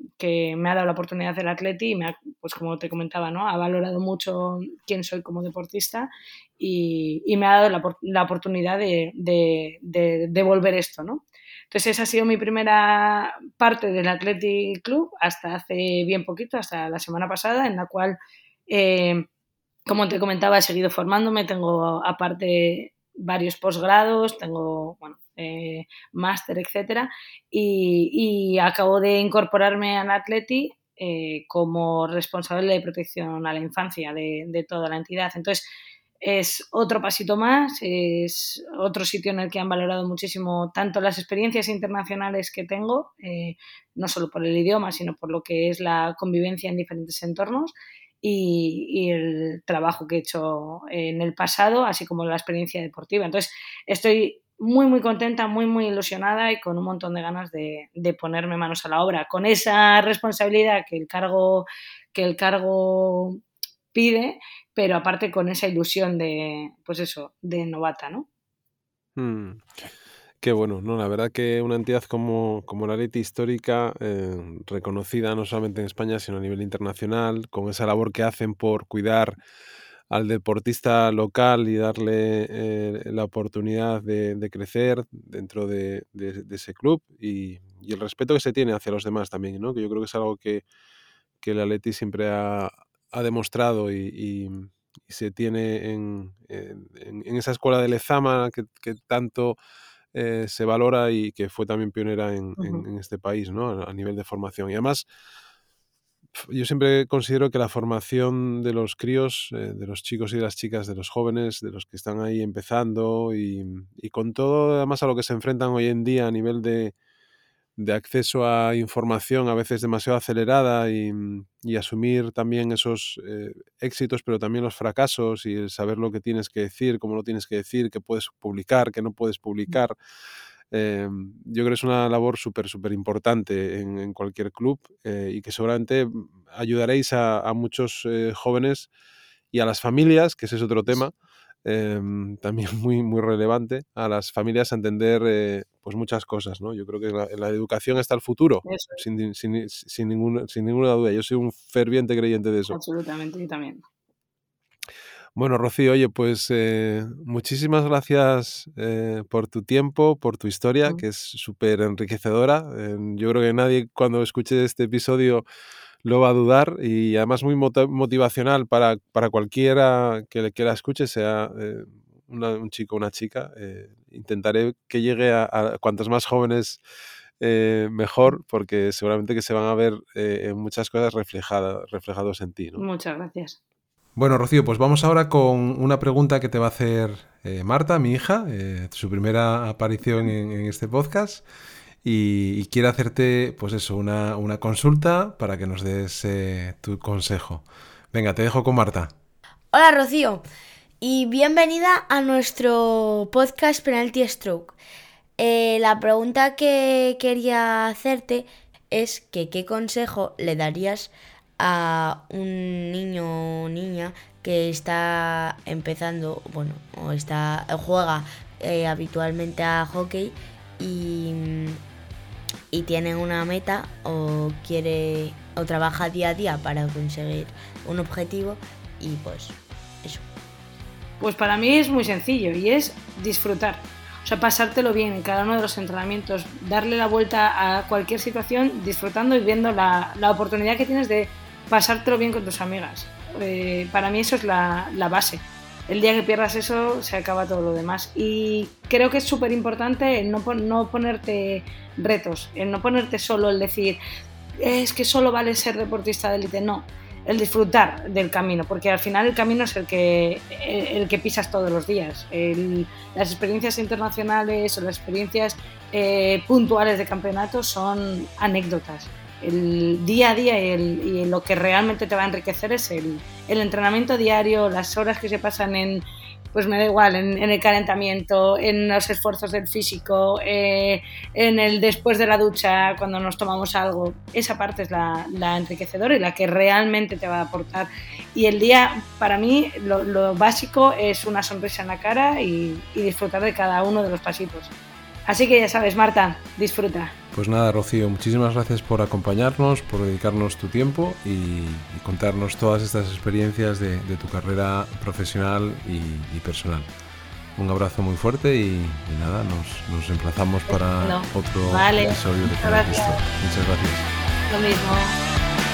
me ha dado la oportunidad del atleti y me ha, pues como te comentaba, ¿no? ha valorado mucho quién soy como deportista y, me ha dado la, oportunidad de, devolver esto. ¿no? Entonces esa ha sido mi primera parte del Athletic Club hasta hace bien poquito, hasta la semana pasada, en la cual, eh, como te comentaba, he seguido formándome, tengo aparte varios posgrados, tengo, bueno, eh, máster, etcétera, y, acabo de incorporarme al Atleti eh, como responsable de protección a la infancia de, toda la entidad. Entonces, es otro pasito más, es otro sitio en el que han valorado muchísimo tanto las experiencias internacionales que tengo, eh, no solo por el idioma, sino por lo que es la convivencia en diferentes entornos y, y, el trabajo que he hecho en el pasado, así como la experiencia deportiva. Entonces, estoy muy, muy contenta, muy, muy ilusionada y con un montón de ganas de, ponerme manos a la obra, con esa responsabilidad que el cargo, que el cargo pide, pero aparte con esa ilusión de, pues eso, de novata, ¿no? Hmm. Qué bueno, no, la verdad que una entidad como, como la Leti histórica, eh, reconocida no solamente en España, sino a nivel internacional, con esa labor que hacen por cuidar al deportista local y darle eh, la oportunidad de, crecer dentro de, ese club y, el respeto que se tiene hacia los demás también, ¿no? que yo creo que es algo que, que el Atleti siempre ha, demostrado y, se tiene en, esa escuela de Lezama que, tanto eh, se valora y que fue también pionera en, este país ¿no? a nivel de formación. Y además yo siempre considero que la formación de los críos, eh, de los chicos y de las chicas, de los jóvenes, de los que están ahí empezando y, con todo además a lo que se enfrentan hoy en día a nivel de, acceso a información a veces demasiado acelerada y, asumir también esos eh, éxitos, pero también los fracasos y el saber lo que tienes que decir, cómo lo tienes que decir, qué puedes publicar, qué no puedes publicar. Eh, yo creo que es una labor súper, súper importante en, cualquier club eh, y que seguramente ayudaréis a, muchos eh, jóvenes y a las familias, que ese es otro tema, también muy, muy relevante, a las familias a entender pues muchas cosas. ¿no? Yo creo que la, la educación está el futuro, sin, sin, sin, ninguna, sin ninguna duda. Yo soy un ferviente creyente de eso. Absolutamente, yo también. Bueno, Rocío, oye, pues eh, muchísimas gracias eh, por tu tiempo, por tu historia, que es súper enriquecedora. Eh, yo creo que nadie cuando escuche este episodio lo va a dudar y además muy motivacional para, para cualquiera que, que la escuche, sea un chico o una chica. intentaré que llegue a, a cuantos más jóvenes mejor, porque seguramente que se van a ver en muchas cosas reflejadas, reflejados en ti. ¿no? Muchas gracias. Bueno, Rocío, pues vamos ahora con una pregunta que te va a hacer eh, Marta, mi hija, eh, su primera aparición en, este podcast. Y, quiere hacerte, pues eso, una, consulta para que nos des eh, tu consejo. Venga, te dejo con Marta. Hola, Rocío, y bienvenida a nuestro podcast Penalty Stroke. la pregunta que quería hacerte es que qué consejo le darías a un niño o niña que está empezando, bueno, o está juega eh, habitualmente a hockey y, y tiene una meta o quiere o trabaja día a día para conseguir un objetivo y pues eso. Pues para mí es muy sencillo y es disfrutar. O sea, pasártelo bien en cada uno de los entrenamientos, darle la vuelta a cualquier situación disfrutando y viendo la, la oportunidad que tienes de pasártelo bien con tus amigas. Eh, para mí eso es la, base. El día que pierdas eso se acaba todo lo demás. Y creo que es súper importante el no, ponerte retos, el no ponerte solo el decir, es que solo vale ser deportista de élite. No, el disfrutar del camino, porque al final el camino es el que, el, que pisas todos los días. las experiencias internacionales o las experiencias eh, puntuales de campeonato son anécdotas el día a día y, lo que realmente te va a enriquecer es el, entrenamiento diario, las horas que se pasan en, pues me da igual, en, el calentamiento, en los esfuerzos del físico, eh, en el después de la ducha, cuando nos tomamos algo. Esa parte es la, enriquecedora y la que realmente te va a aportar. Y el día, para mí, lo, básico es una sonrisa en la cara y disfrutar de cada uno de los pasitos. Así que ya sabes, Marta, disfruta. Pues nada, Rocío, muchísimas gracias por acompañarnos, por dedicarnos tu tiempo y, contarnos todas estas experiencias de, tu carrera profesional y, personal. un abrazo muy fuerte y, nada, nos, emplazamos para otro episodio de Muchas gracias. Muchas gracias. Lo mismo.